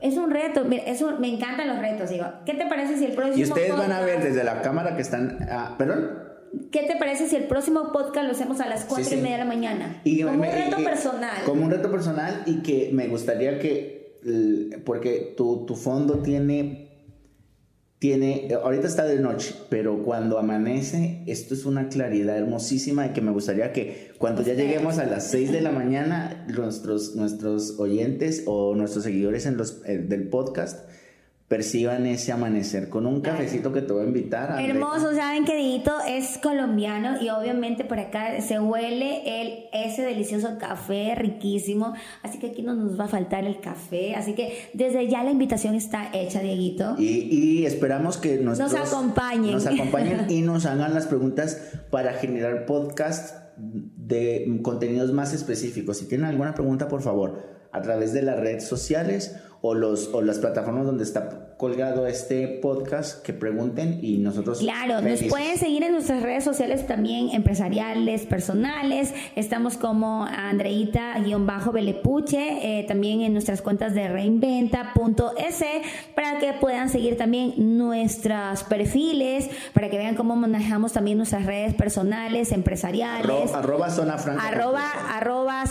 es un reto, eso, me encantan los retos, digo. ¿Qué te parece si el próximo Y ustedes van a ver desde la cámara que están... Ah, ¿Perdón? ¿Qué te parece si el próximo podcast lo hacemos a las 4 y media de la mañana? como un reto personal. Como un reto personal y que me gustaría que, porque tu, tu fondo tiene tiene, ahorita está de noche, pero cuando amanece, esto es una claridad hermosísima de que me gustaría que cuando ya lleguemos a las 6 de la mañana, nuestros, nuestros oyentes o nuestros seguidores en los, eh, del podcast perciban ese amanecer con un cafecito que te voy a invitar. A Hermoso, saben que Dito es colombiano y obviamente por acá se huele el, ese delicioso café riquísimo, así que aquí no nos va a faltar el café, así que desde ya la invitación está hecha, Dieguito. Y, esperamos que nos acompañen. Nos acompañen y nos [LAUGHS] hagan las preguntas para generar podcast de contenidos más específicos. Si tienen alguna pregunta, por favor, a través de las redes sociales o, los, o las plataformas donde está colgado este podcast, que pregunten y nosotros... Claro, nos pueden seguir en nuestras redes sociales también empresariales, personales. Estamos como Andreita-Belepuche, eh, también en nuestras cuentas de reinventa.es para que puedan seguir también nuestros perfiles, para que vean cómo manejamos también nuestras redes personales, empresariales. arroba zona franca. Arroba, arroba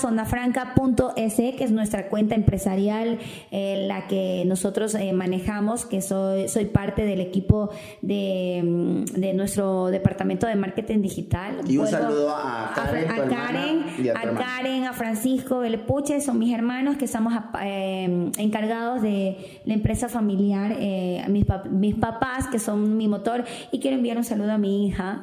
que es nuestra cuenta empresarial, eh, la que nosotros eh, manejamos que soy, soy parte del equipo de, mm, de nuestro departamento de marketing digital. Y un saludo a Karen, a, Karen, a, Karen, a Francisco Puche, son mis hermanos que estamos eh, encargados de la empresa familiar, eh, mis, mis papás que son mi motor y quiero enviar un saludo a mi hija.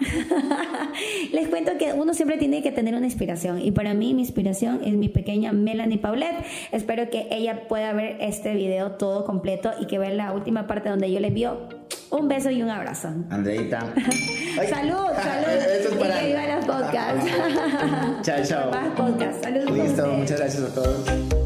[LAUGHS] Les cuento que uno siempre tiene que tener una inspiración y para mí mi inspiración es mi pequeña Melanie Paulette. Espero que ella pueda ver este video todo completo y que vea la última parte donde yo le envío un beso y un abrazo. Andreita. [LAUGHS] salud, [LAUGHS] salud. para... Y que viva los podcasts. [LAUGHS] chao, chao. Más podcast. Salud. Listo, muchas gracias a todos.